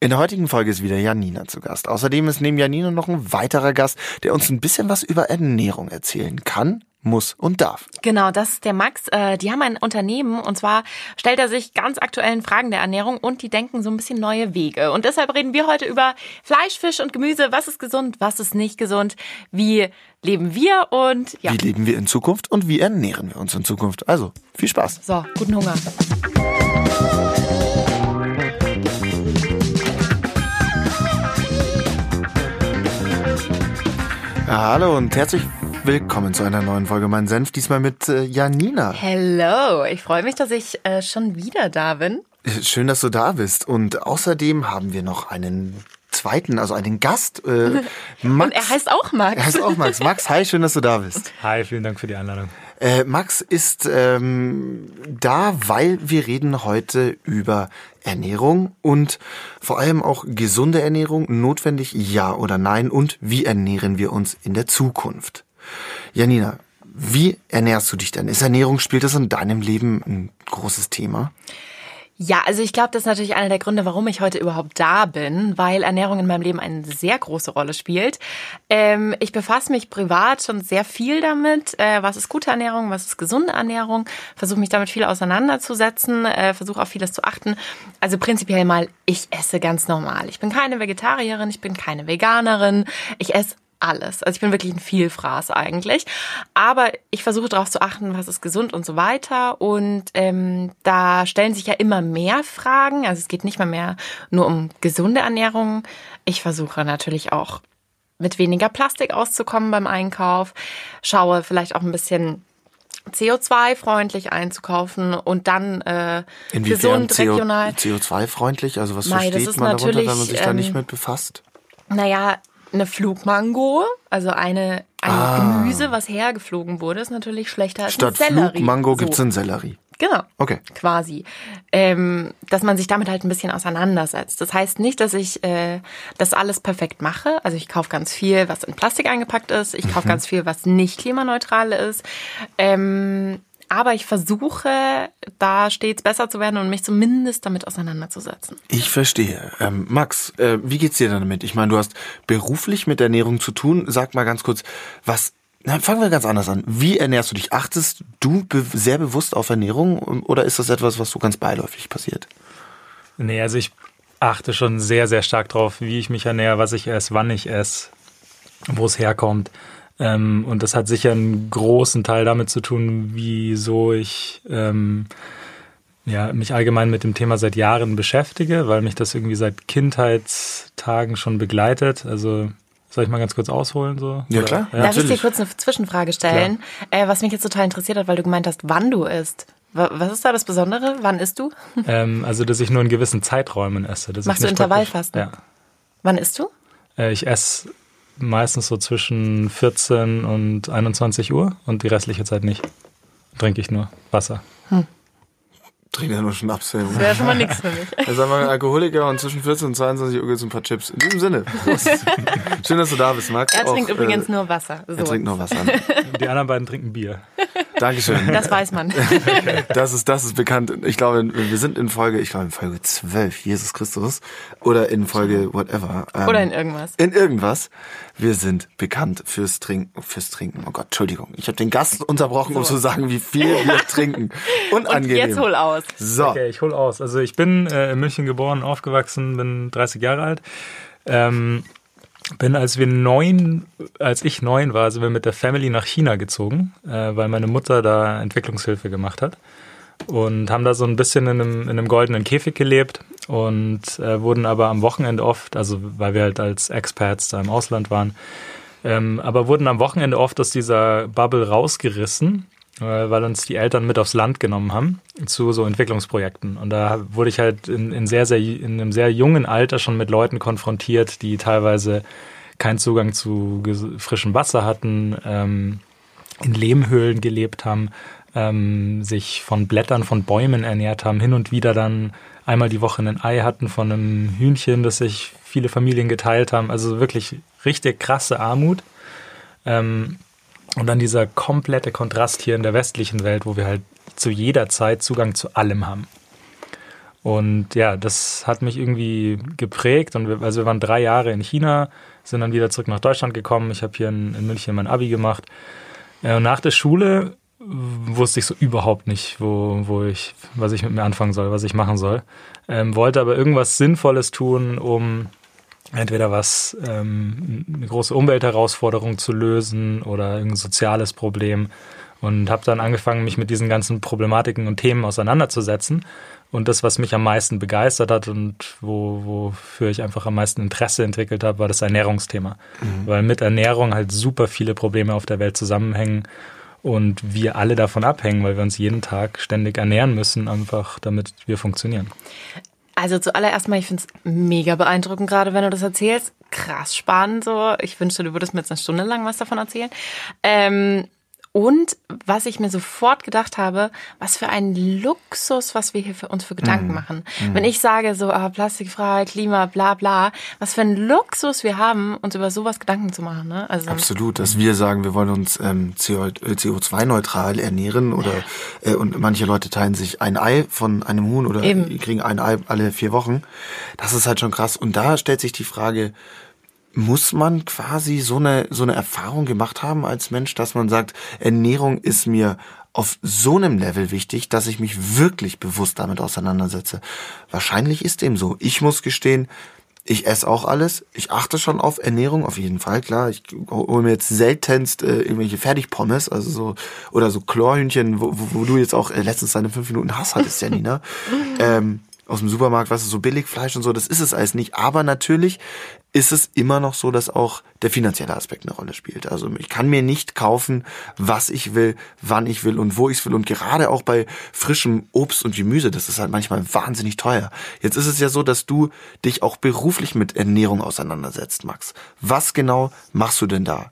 In der heutigen Folge ist wieder Janina zu Gast. Außerdem ist neben Janina noch ein weiterer Gast, der uns ein bisschen was über Ernährung erzählen kann, muss und darf. Genau, das ist der Max. Äh, die haben ein Unternehmen und zwar stellt er sich ganz aktuellen Fragen der Ernährung und die denken so ein bisschen neue Wege. Und deshalb reden wir heute über Fleisch, Fisch und Gemüse. Was ist gesund, was ist nicht gesund? Wie leben wir und ja. Wie leben wir in Zukunft und wie ernähren wir uns in Zukunft? Also, viel Spaß. So, guten Hunger. Hallo und herzlich willkommen zu einer neuen Folge Mein Senf, diesmal mit äh, Janina. Hello, ich freue mich, dass ich äh, schon wieder da bin. Schön, dass du da bist. Und außerdem haben wir noch einen zweiten, also einen Gast. Äh, Max. Und er heißt auch Max. Er heißt auch Max. Max, hi, schön, dass du da bist. Hi, vielen Dank für die Einladung. Äh, Max ist ähm, da, weil wir reden heute über Ernährung und vor allem auch gesunde Ernährung, notwendig ja oder nein und wie ernähren wir uns in der Zukunft. Janina, wie ernährst du dich denn? Ist Ernährung, spielt das in deinem Leben ein großes Thema? Ja, also ich glaube, das ist natürlich einer der Gründe, warum ich heute überhaupt da bin, weil Ernährung in meinem Leben eine sehr große Rolle spielt. Ähm, ich befasse mich privat schon sehr viel damit, äh, was ist gute Ernährung, was ist gesunde Ernährung, versuche mich damit viel auseinanderzusetzen, äh, versuche auf vieles zu achten. Also prinzipiell mal, ich esse ganz normal. Ich bin keine Vegetarierin, ich bin keine Veganerin, ich esse alles. Also ich bin wirklich ein Vielfraß eigentlich. Aber ich versuche darauf zu achten, was ist gesund und so weiter. Und ähm, da stellen sich ja immer mehr Fragen. Also es geht nicht mehr mehr nur um gesunde Ernährung. Ich versuche natürlich auch mit weniger Plastik auszukommen beim Einkauf. Schaue vielleicht auch ein bisschen CO2-freundlich einzukaufen und dann äh, gesund, CO, regional. CO2-freundlich? Also was Nein, versteht man darunter, wenn man sich ähm, da nicht ähm, mit befasst? Naja, eine Flugmango, also eine, ein ah. Gemüse, was hergeflogen wurde, ist natürlich schlechter als Statt ein Sellerie. Flugmango so. gibt's einen Sellerie. Genau. Okay. Quasi. Ähm, dass man sich damit halt ein bisschen auseinandersetzt. Das heißt nicht, dass ich äh, das alles perfekt mache. Also ich kaufe ganz viel, was in Plastik eingepackt ist. Ich kaufe mhm. ganz viel, was nicht klimaneutral ist. Ähm, aber ich versuche, da stets besser zu werden und mich zumindest damit auseinanderzusetzen. Ich verstehe. Ähm, Max, äh, wie geht's dir damit? Ich meine, du hast beruflich mit Ernährung zu tun. Sag mal ganz kurz, was na, fangen wir ganz anders an. Wie ernährst du dich? Achtest du be sehr bewusst auf Ernährung oder ist das etwas, was so ganz beiläufig passiert? Nee, also ich achte schon sehr, sehr stark drauf, wie ich mich ernähre, was ich esse, wann ich esse, wo es herkommt. Ähm, und das hat sicher einen großen Teil damit zu tun, wieso ich ähm, ja, mich allgemein mit dem Thema seit Jahren beschäftige, weil mich das irgendwie seit Kindheitstagen schon begleitet. Also soll ich mal ganz kurz ausholen? So? Ja, klar. Ja, Darf ich dir kurz eine Zwischenfrage stellen, äh, was mich jetzt total interessiert hat, weil du gemeint hast, wann du isst. Was ist da das Besondere? Wann isst du? Ähm, also, dass ich nur in gewissen Zeiträumen esse. Machst du Intervallfasten? Ja. Wann isst du? Äh, ich esse meistens so zwischen 14 und 21 Uhr und die restliche Zeit nicht. Trinke ich nur Wasser. Hm. Trinke ja nur Schnaps. Das wäre schon mal nichts für mich. Er ist einfach ein Alkoholiker und zwischen 14 und 22 Uhr gibt es ein paar Chips. In diesem Sinne. Schön, dass du da bist, Max. Er trinkt Auch, übrigens äh, nur Wasser. So. Er trinkt nur Wasser. Die anderen beiden trinken Bier. Dankeschön. Das weiß man. Das ist, das ist bekannt. Ich glaube, wir sind in Folge, ich glaube in Folge 12, Jesus Christus. Oder in Folge whatever. Ähm, oder in irgendwas. In irgendwas. Wir sind bekannt fürs Trinken, fürs Trinken. Oh Gott, Entschuldigung. Ich habe den Gast unterbrochen, so. um zu sagen, wie viel wir trinken. Unangenehm. Und jetzt hol aus. So. Okay, ich hol aus. Also ich bin äh, in München geboren, aufgewachsen, bin 30 Jahre alt. Ähm, bin, als wir neun, als ich neun war, sind wir mit der Family nach China gezogen, äh, weil meine Mutter da Entwicklungshilfe gemacht hat. Und haben da so ein bisschen in einem, in einem goldenen Käfig gelebt und äh, wurden aber am Wochenende oft, also weil wir halt als Expats da im Ausland waren, ähm, aber wurden am Wochenende oft aus dieser Bubble rausgerissen weil uns die Eltern mit aufs Land genommen haben zu so Entwicklungsprojekten. Und da wurde ich halt in, in, sehr, sehr, in einem sehr jungen Alter schon mit Leuten konfrontiert, die teilweise keinen Zugang zu frischem Wasser hatten, ähm, in Lehmhöhlen gelebt haben, ähm, sich von Blättern von Bäumen ernährt haben, hin und wieder dann einmal die Woche ein Ei hatten von einem Hühnchen, das sich viele Familien geteilt haben. Also wirklich richtig krasse Armut. Ähm, und dann dieser komplette Kontrast hier in der westlichen Welt, wo wir halt zu jeder Zeit Zugang zu allem haben. Und ja, das hat mich irgendwie geprägt. Und wir, also wir waren drei Jahre in China, sind dann wieder zurück nach Deutschland gekommen. Ich habe hier in, in, München mein Abi gemacht. Ja, und nach der Schule wusste ich so überhaupt nicht, wo, wo ich, was ich mit mir anfangen soll, was ich machen soll. Ähm, wollte aber irgendwas Sinnvolles tun, um entweder was, ähm, eine große Umweltherausforderung zu lösen oder irgendein soziales Problem. Und habe dann angefangen, mich mit diesen ganzen Problematiken und Themen auseinanderzusetzen. Und das, was mich am meisten begeistert hat und wo, wofür ich einfach am meisten Interesse entwickelt habe, war das Ernährungsthema. Mhm. Weil mit Ernährung halt super viele Probleme auf der Welt zusammenhängen und wir alle davon abhängen, weil wir uns jeden Tag ständig ernähren müssen, einfach damit wir funktionieren. Also zuallererst mal, ich finde es mega beeindruckend, gerade wenn du das erzählst. Krass spannend so. Ich wünschte, du würdest mir jetzt eine Stunde lang was davon erzählen. Ähm, und was ich mir sofort gedacht habe, was für ein Luxus, was wir hier für uns für Gedanken mm. machen. Mm. Wenn ich sage so, ah, plastikfrei, Klima, bla bla, was für ein Luxus wir haben, uns über sowas Gedanken zu machen. Ne? Also, Absolut, dass wir sagen, wir wollen uns ähm, CO2-neutral ernähren oder äh, und manche Leute teilen sich ein Ei von einem Huhn oder Eben. kriegen ein Ei alle vier Wochen. Das ist halt schon krass. Und da stellt sich die Frage, muss man quasi so eine, so eine Erfahrung gemacht haben als Mensch, dass man sagt, Ernährung ist mir auf so einem Level wichtig, dass ich mich wirklich bewusst damit auseinandersetze. Wahrscheinlich ist dem so. Ich muss gestehen, ich esse auch alles. Ich achte schon auf Ernährung, auf jeden Fall, klar. Ich hole mir jetzt seltenst äh, irgendwelche Fertigpommes, also so, oder so Chlorhühnchen, wo, wo, wo du jetzt auch äh, letztens deine fünf Minuten Hass hattest, Janina. ähm, aus dem Supermarkt, was ist so Billigfleisch und so, das ist es alles nicht. Aber natürlich ist es immer noch so, dass auch der finanzielle Aspekt eine Rolle spielt. Also ich kann mir nicht kaufen, was ich will, wann ich will und wo ich es will. Und gerade auch bei frischem Obst und Gemüse, das ist halt manchmal wahnsinnig teuer. Jetzt ist es ja so, dass du dich auch beruflich mit Ernährung auseinandersetzt, Max. Was genau machst du denn da?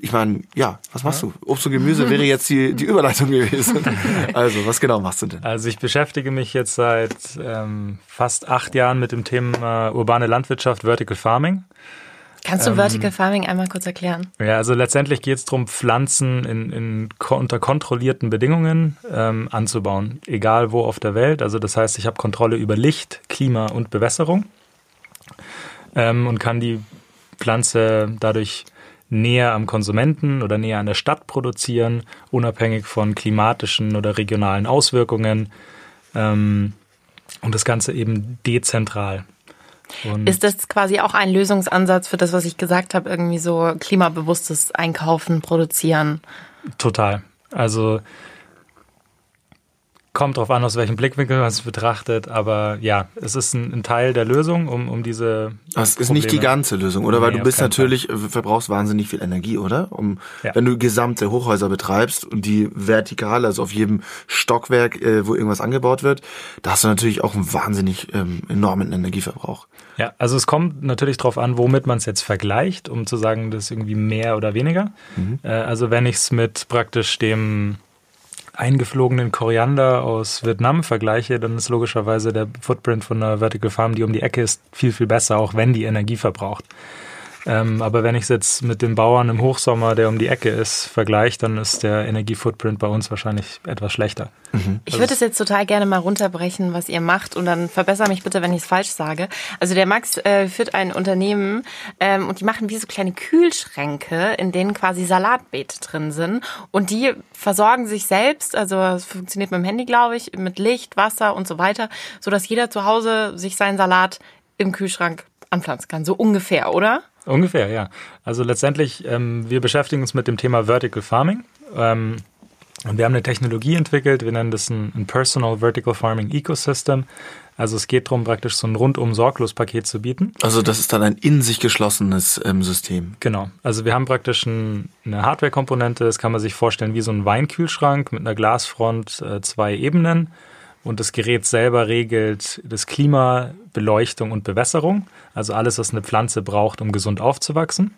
Ich meine, ja, was machst ja. du? Obst und Gemüse wäre jetzt die, die Überleitung gewesen. Also, was genau machst du denn? Also, ich beschäftige mich jetzt seit ähm, fast acht Jahren mit dem Thema urbane Landwirtschaft, Vertical Farming. Kannst du ähm, Vertical Farming einmal kurz erklären? Ja, also letztendlich geht es darum, Pflanzen in, in, unter kontrollierten Bedingungen ähm, anzubauen, egal wo auf der Welt. Also das heißt, ich habe Kontrolle über Licht, Klima und Bewässerung ähm, und kann die Pflanze dadurch näher am Konsumenten oder näher an der Stadt produzieren, unabhängig von klimatischen oder regionalen Auswirkungen. Ähm, und das Ganze eben dezentral. Und ist das quasi auch ein Lösungsansatz für das, was ich gesagt habe, irgendwie so klimabewusstes Einkaufen, Produzieren? Total. Also Kommt darauf an, aus welchem Blickwinkel man es betrachtet, aber ja, es ist ein, ein Teil der Lösung, um, um diese. Das ist nicht die ganze Lösung, oder? Nee, Weil du bist natürlich, Fall. verbrauchst wahnsinnig viel Energie, oder? Um, ja. Wenn du gesamte Hochhäuser betreibst und die vertikal, also auf jedem Stockwerk, äh, wo irgendwas angebaut wird, da hast du natürlich auch einen wahnsinnig ähm, enormen Energieverbrauch. Ja, also es kommt natürlich darauf an, womit man es jetzt vergleicht, um zu sagen, das ist irgendwie mehr oder weniger. Mhm. Äh, also wenn ich es mit praktisch dem eingeflogenen Koriander aus Vietnam vergleiche, dann ist logischerweise der Footprint von einer Vertical Farm, die um die Ecke ist, viel, viel besser, auch wenn die Energie verbraucht. Ähm, aber wenn ich es jetzt mit dem Bauern im Hochsommer, der um die Ecke ist, vergleiche, dann ist der Energiefootprint bei uns wahrscheinlich etwas schlechter. Mhm. Ich würde es jetzt total gerne mal runterbrechen, was ihr macht und dann verbessere mich bitte, wenn ich es falsch sage. Also der Max äh, führt ein Unternehmen ähm, und die machen wie so kleine Kühlschränke, in denen quasi Salatbeete drin sind und die versorgen sich selbst, also es funktioniert mit dem Handy, glaube ich, mit Licht, Wasser und so weiter, sodass jeder zu Hause sich seinen Salat im Kühlschrank anpflanzen kann. So ungefähr, oder? Ungefähr, ja. Also letztendlich, ähm, wir beschäftigen uns mit dem Thema Vertical Farming. Ähm, und wir haben eine Technologie entwickelt, wir nennen das ein, ein Personal Vertical Farming Ecosystem. Also es geht darum, praktisch so ein rundum sorglos Paket zu bieten. Also das ist dann ein in sich geschlossenes ähm, System. Genau. Also wir haben praktisch ein, eine Hardware-Komponente, das kann man sich vorstellen wie so ein Weinkühlschrank mit einer Glasfront, äh, zwei Ebenen und das Gerät selber regelt das Klima, Beleuchtung und Bewässerung, also alles, was eine Pflanze braucht, um gesund aufzuwachsen.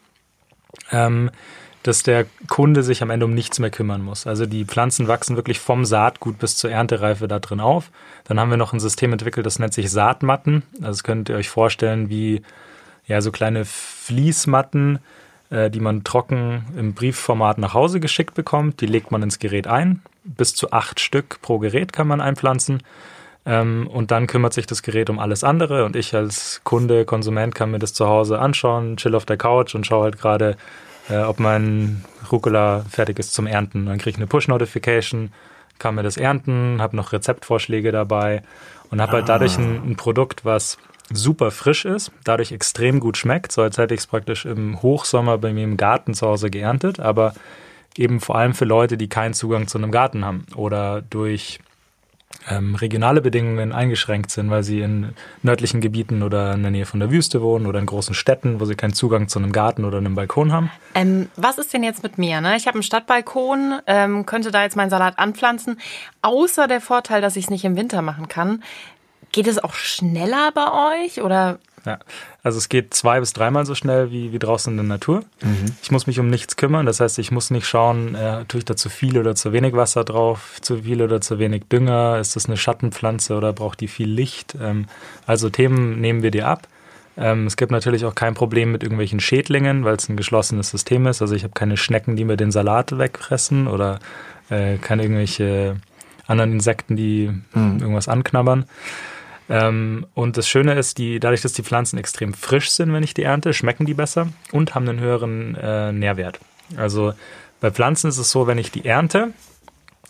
Ähm, dass der Kunde sich am Ende um nichts mehr kümmern muss. Also die Pflanzen wachsen wirklich vom Saatgut bis zur Erntereife da drin auf. Dann haben wir noch ein System entwickelt, das nennt sich Saatmatten. Also das könnt ihr euch vorstellen wie ja so kleine Fließmatten, äh, die man trocken im Briefformat nach Hause geschickt bekommt. Die legt man ins Gerät ein bis zu acht Stück pro Gerät kann man einpflanzen. Ähm, und dann kümmert sich das Gerät um alles andere und ich als Kunde, Konsument kann mir das zu Hause anschauen, chill auf der Couch und schaue halt gerade, äh, ob mein Rucola fertig ist zum Ernten. Dann kriege ich eine Push-Notification, kann mir das ernten, habe noch Rezeptvorschläge dabei und habe halt dadurch ein, ein Produkt, was super frisch ist, dadurch extrem gut schmeckt, so als hätte ich es praktisch im Hochsommer bei mir im Garten zu Hause geerntet, aber eben vor allem für Leute, die keinen Zugang zu einem Garten haben oder durch ähm, regionale Bedingungen eingeschränkt sind, weil sie in nördlichen Gebieten oder in der Nähe von der Wüste wohnen oder in großen Städten, wo sie keinen Zugang zu einem Garten oder einem Balkon haben. Ähm, was ist denn jetzt mit mir? Ne? Ich habe einen Stadtbalkon, ähm, könnte da jetzt meinen Salat anpflanzen. Außer der Vorteil, dass ich es nicht im Winter machen kann. Geht es auch schneller bei euch oder ja, also es geht zwei bis dreimal so schnell wie, wie draußen in der Natur. Mhm. Ich muss mich um nichts kümmern. Das heißt, ich muss nicht schauen, äh, tue ich da zu viel oder zu wenig Wasser drauf, zu viel oder zu wenig Dünger, ist das eine Schattenpflanze oder braucht die viel Licht? Ähm, also Themen nehmen wir dir ab. Ähm, es gibt natürlich auch kein Problem mit irgendwelchen Schädlingen, weil es ein geschlossenes System ist. Also ich habe keine Schnecken, die mir den Salat wegfressen oder äh, keine irgendwelche anderen Insekten, die mhm. irgendwas anknabbern. Ähm, und das Schöne ist, die, dadurch, dass die Pflanzen extrem frisch sind, wenn ich die ernte, schmecken die besser und haben einen höheren äh, Nährwert. Also bei Pflanzen ist es so, wenn ich die ernte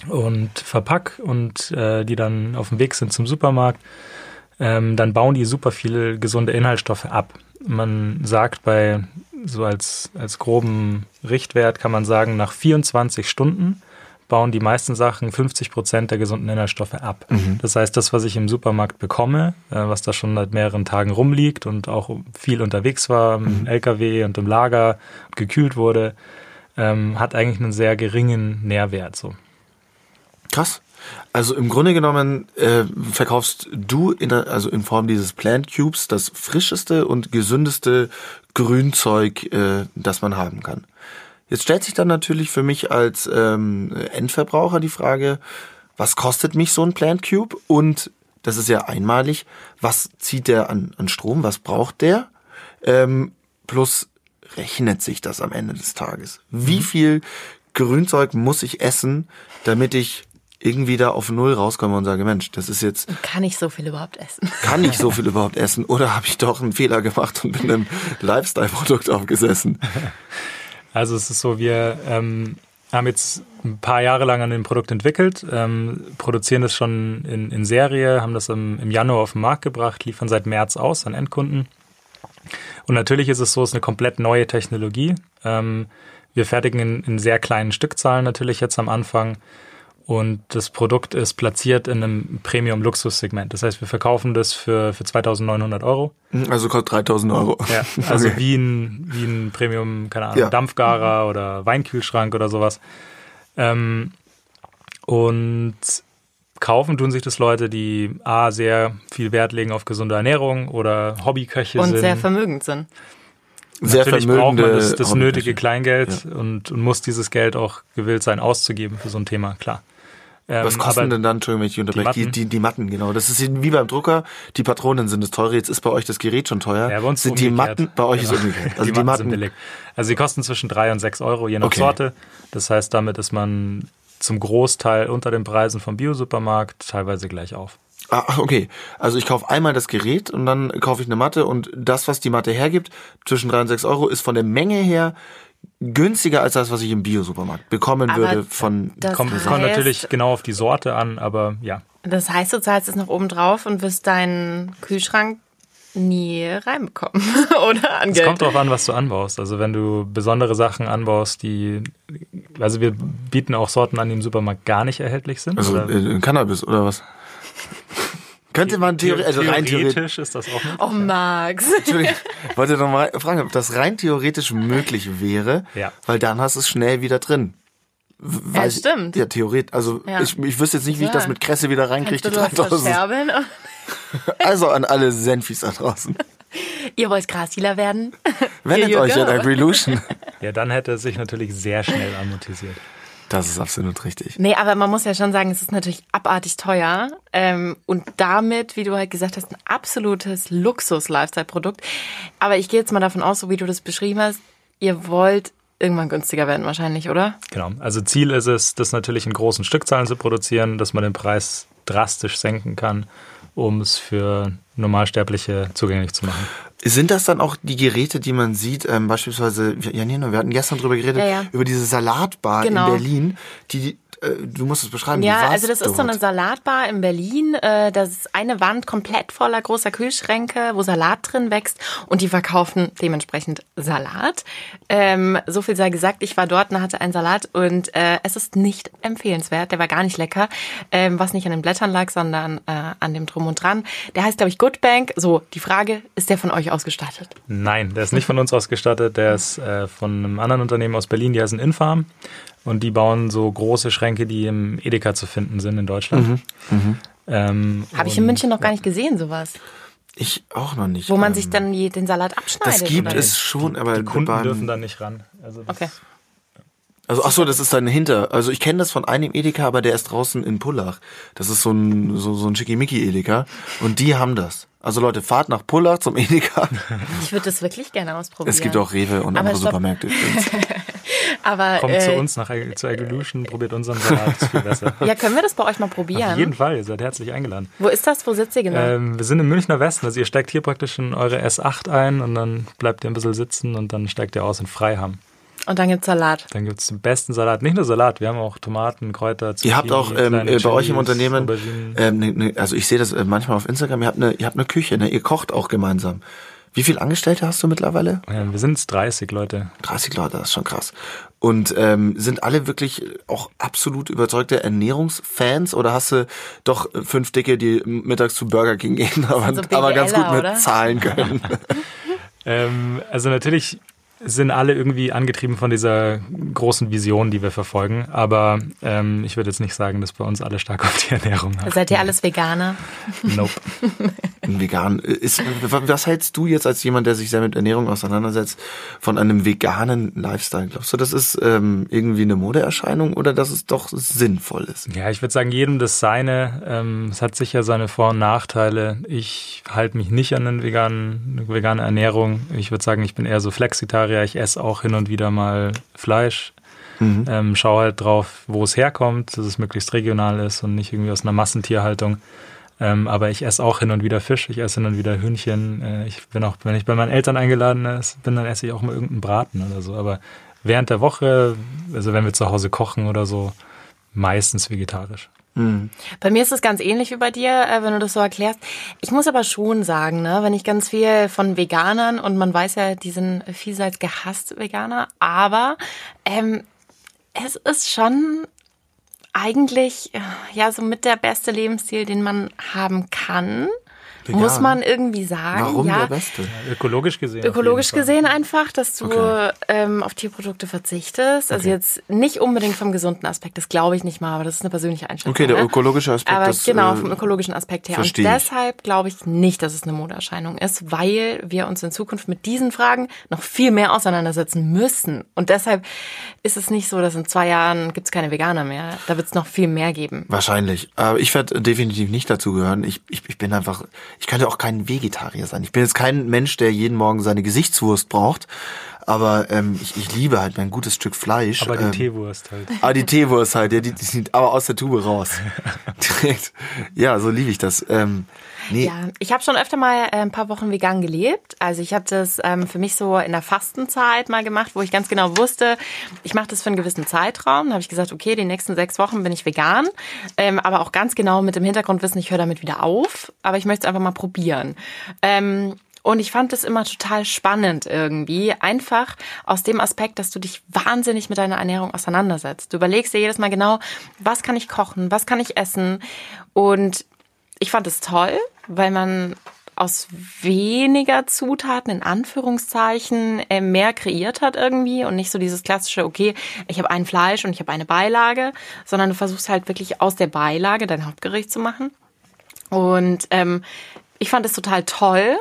und verpack und äh, die dann auf dem Weg sind zum Supermarkt, ähm, dann bauen die super viele gesunde Inhaltsstoffe ab. Man sagt bei so als, als groben Richtwert kann man sagen, nach 24 Stunden bauen die meisten Sachen 50 Prozent der gesunden Inhaltsstoffe ab. Mhm. Das heißt, das, was ich im Supermarkt bekomme, äh, was da schon seit mehreren Tagen rumliegt und auch viel unterwegs war, im mhm. LKW und im Lager gekühlt wurde, ähm, hat eigentlich einen sehr geringen Nährwert. So. Krass. Also im Grunde genommen äh, verkaufst du in der, also in Form dieses Plant Cubes das frischeste und gesündeste Grünzeug, äh, das man haben kann. Jetzt stellt sich dann natürlich für mich als ähm, Endverbraucher die Frage, was kostet mich so ein Plant Cube? Und das ist ja einmalig, was zieht der an, an Strom, was braucht der? Ähm, plus rechnet sich das am Ende des Tages? Wie mhm. viel Grünzeug muss ich essen, damit ich irgendwie da auf Null rauskomme und sage, Mensch, das ist jetzt... Kann ich so viel überhaupt essen? Kann ich so viel überhaupt essen? Oder habe ich doch einen Fehler gemacht und bin einem Lifestyle-Produkt aufgesessen? Also es ist so, wir ähm, haben jetzt ein paar Jahre lang an dem Produkt entwickelt, ähm, produzieren das schon in, in Serie, haben das im, im Januar auf den Markt gebracht, liefern seit März aus an Endkunden. Und natürlich ist es so, es ist eine komplett neue Technologie. Ähm, wir fertigen in, in sehr kleinen Stückzahlen natürlich jetzt am Anfang. Und das Produkt ist platziert in einem Premium-Luxus-Segment. Das heißt, wir verkaufen das für, für 2.900 Euro. Also kostet 3.000 Euro. Ja, also okay. wie, ein, wie ein Premium, keine Ahnung, ja. Dampfgarer oder Weinkühlschrank oder sowas. Ähm, und kaufen tun sich das Leute, die A, sehr viel Wert legen auf gesunde Ernährung oder Hobbyköche und sind. Und sehr vermögend sind. Sehr Natürlich braucht man das, das nötige Kleingeld ja. und, und muss dieses Geld auch gewillt sein auszugeben für so ein Thema, klar. Ähm, Was kosten denn dann, Entschuldigung, wenn ich unterbreche, die, die, die, die, Matten, genau. Das ist wie beim Drucker, die Patronen sind das teure, jetzt ist bei euch das Gerät schon teuer. Ja, bei uns sind die Matten, bei euch genau. ist umgekehrt. Also die, die Matten, sind billig. Also sie kosten zwischen drei und sechs Euro, je nach okay. Sorte. Das heißt, damit ist man zum Großteil unter den Preisen vom Biosupermarkt, teilweise gleich auf. Ah, okay. Also ich kaufe einmal das Gerät und dann kaufe ich eine Matte und das, was die Matte hergibt, zwischen drei und sechs Euro, ist von der Menge her günstiger als das, was ich im Biosupermarkt bekommen aber würde von das kommt, heißt, kommt natürlich genau auf die Sorte an, aber ja. Das heißt, du zahlst es noch oben drauf und wirst deinen Kühlschrank nie reinbekommen, oder? An es kommt darauf an, was du anbaust. Also wenn du besondere Sachen anbaust, die, also wir bieten auch Sorten an, die im Supermarkt gar nicht erhältlich sind. Also oder? Cannabis oder was? Könnte man theoretisch, also rein theoretisch ist das auch möglich. Oh, Max. Entschuldigung, wollte noch mal fragen, ob das rein theoretisch möglich wäre, ja. weil dann hast du es schnell wieder drin. Weil, ja, stimmt. Ja, theoretisch. Also ja. Ich, ich wüsste jetzt nicht, wie ich das mit Kresse wieder reinkriege, die 3000. also an alle Senfis da draußen. Ihr wollt Grasdealer werden? Wendet euch an Agrilution. Ja, dann hätte es sich natürlich sehr schnell amortisiert. Das ist absolut richtig. Nee, aber man muss ja schon sagen, es ist natürlich abartig teuer ähm, und damit, wie du halt gesagt hast, ein absolutes Luxus-Lifestyle-Produkt. Aber ich gehe jetzt mal davon aus, so wie du das beschrieben hast, ihr wollt irgendwann günstiger werden wahrscheinlich, oder? Genau. Also Ziel ist es, das natürlich in großen Stückzahlen zu produzieren, dass man den Preis drastisch senken kann, um es für Normalsterbliche zugänglich zu machen. Sind das dann auch die Geräte, die man sieht, ähm, beispielsweise, Janina, wir hatten gestern drüber geredet, Ja, ja. über diese Salatbar Genau. in Berlin, die, du musst es beschreiben. Ja, also das ist so eine Salatbar in Berlin. Äh, Das ist eine Wand komplett voller großer Kühlschränke, wo Salat drin wächst und die verkaufen dementsprechend Salat. Ähm, so viel sei gesagt, ich war dort und hatte einen Salat und äh, es ist nicht empfehlenswert. Der war gar nicht lecker, ähm, was nicht an den Blättern lag, sondern äh, an dem Drum und Dran. Der heißt, glaube ich, Good Bank. So, die Frage, ist der von euch ausgestattet? Nein, der ist nicht von uns ausgestattet, der ist äh, von einem anderen Unternehmen aus Berlin, die heißen Infarm. Und die bauen so große Schränke, die im Edeka zu finden sind in Deutschland. Ähm, Habe ich in München noch gar nicht gesehen, sowas. Ich auch noch nicht. Wo man ähm, sich dann den Salat abschneidet. Das gibt es schon, aber Die Kunden beim- dürfen da nicht ran. Also das- Okay. Also ach so, das ist dann hinter. Also ich kenne das von einem Edeka, aber der ist draußen in Pullach. Das ist so ein so, so ein schickimicki Edeka und die haben das. Also Leute, fahrt nach Pullach zum Edeka. Ich würde das wirklich gerne ausprobieren. Es gibt auch Rewe und Aber andere stopp. Supermärkte übrigens. Aber Kommt äh, zu uns nach zur Evolution, probiert unseren Salat, ist viel besser. Ja, können wir das bei euch mal Auf probieren? jeden Fall, ihr seid herzlich eingeladen. Wo ist das? Wo sitzt ihr genau? Ähm, wir sind im Münchner Westen, also ihr steigt hier praktisch in eure S8 ein und dann bleibt ihr ein bisschen sitzen und dann steigt ihr aus in Freiham. Und dann gibt's Salat. Dann gibt's den besten Salat. Nicht nur Salat, wir haben auch Tomaten, Kräuter, Ihr habt auch ähm, äh, bei euch im Chilis, Unternehmen, ähm, ne, ne, also ich sehe das äh, manchmal auf Instagram, ihr habt eine, ihr habt eine Küche, ne? ihr kocht auch gemeinsam. Wie viele Angestellte hast du mittlerweile? Ja, wir sind jetzt 30 Leute. 30 Leute, das ist schon krass. Und ähm, sind alle wirklich auch absolut überzeugte Ernährungsfans oder hast du doch fünf Dicke, die mittags zu Burger King gehen, aber, so aber ganz gut mit oder? zahlen können? Ähm, also natürlich sind alle irgendwie angetrieben von dieser großen Vision, die wir verfolgen. Aber ähm, ich würde jetzt nicht sagen, dass bei uns alle stark auf die Ernährung achten. Seid ihr alles Veganer? Nope. Ein vegan ist, was hältst du jetzt als jemand, der sich sehr mit Ernährung auseinandersetzt, von einem veganen Lifestyle? Glaubst du, das ist ähm, irgendwie eine Modeerscheinung oder dass es doch sinnvoll ist? Ja, ich würde sagen, jedem das seine. Ähm, es hat sicher seine Vor- und Nachteile. Ich halte mich nicht an eine vegane, eine vegane Ernährung. Ich würde sagen, ich bin eher so Flexitarier. Ich esse auch hin und wieder mal Fleisch. Ähm, schaue halt drauf, wo es herkommt, dass es möglichst regional ist und nicht irgendwie aus einer Massentierhaltung. Ähm, aber ich esse auch hin und wieder Fisch, ich esse hin und wieder Hühnchen. Äh, ich bin auch, wenn ich bei meinen Eltern eingeladen bin, dann esse ich auch mal irgendeinen Braten oder so. Aber während der Woche, also wenn wir zu Hause kochen oder so, meistens vegetarisch. Bei mir ist es ganz ähnlich wie bei dir, äh, wenn du das so erklärst. Ich muss aber schon sagen, ne, wenn ich ganz viel von Veganern und man weiß ja, die sind vielseits gehasst Veganer, aber ähm, es ist schon eigentlich äh, ja so mit der beste Lebensstil, den man haben kann. Vegan? Muss man irgendwie sagen. Warum ja, der Beste? Ökologisch gesehen. Ökologisch gesehen einfach, dass du Okay. ähm, auf Tierprodukte verzichtest. Also Okay. jetzt nicht unbedingt vom gesunden Aspekt, das glaube ich nicht mal, aber das ist eine persönliche Einstellung. Okay, der ne? ökologische Aspekt. Aber das, genau, äh, vom ökologischen Aspekt her. Und deshalb glaube ich nicht, dass es eine Modeerscheinung ist, weil wir uns in Zukunft mit diesen Fragen noch viel mehr auseinandersetzen müssen. Und deshalb ist es nicht so, dass in zwei Jahren gibt es keine Veganer mehr. Da wird es noch viel mehr geben. Wahrscheinlich. Aber ich werde definitiv nicht dazu gehören. Ich, ich, ich bin einfach, ich könnte auch kein Vegetarier sein. Ich bin jetzt kein Mensch, der jeden Morgen seine Gesichtswurst braucht. Aber ähm, ich, ich liebe halt mein gutes Stück Fleisch. Aber die ähm, Teewurst halt. Ah, die Teewurst halt, ja, die, die sind aber aus der Tube raus. Direkt. Ja, so liebe ich das. Ähm, nee, Ja, ich habe schon öfter mal äh, ein paar Wochen vegan gelebt. Also ich habe das ähm, für mich so in der Fastenzeit mal gemacht, wo ich ganz genau wusste, ich mache das für einen gewissen Zeitraum. Da habe ich gesagt, okay, die nächsten sechs Wochen bin ich vegan, ähm, aber auch ganz genau mit dem Hintergrundwissen, ich höre damit wieder auf, aber ich möchte es einfach mal probieren. Ähm, und ich fand das immer total spannend irgendwie. Einfach aus dem Aspekt, dass du dich wahnsinnig mit deiner Ernährung auseinandersetzt. Du überlegst dir jedes Mal genau, was kann ich kochen, was kann ich essen. Und ich fand es toll, weil man aus weniger Zutaten in Anführungszeichen äh, mehr kreiert hat irgendwie und nicht so dieses klassische, okay, ich habe ein Fleisch und ich habe eine Beilage, sondern du versuchst halt wirklich aus der Beilage dein Hauptgericht zu machen. Und ähm, ich fand es total toll.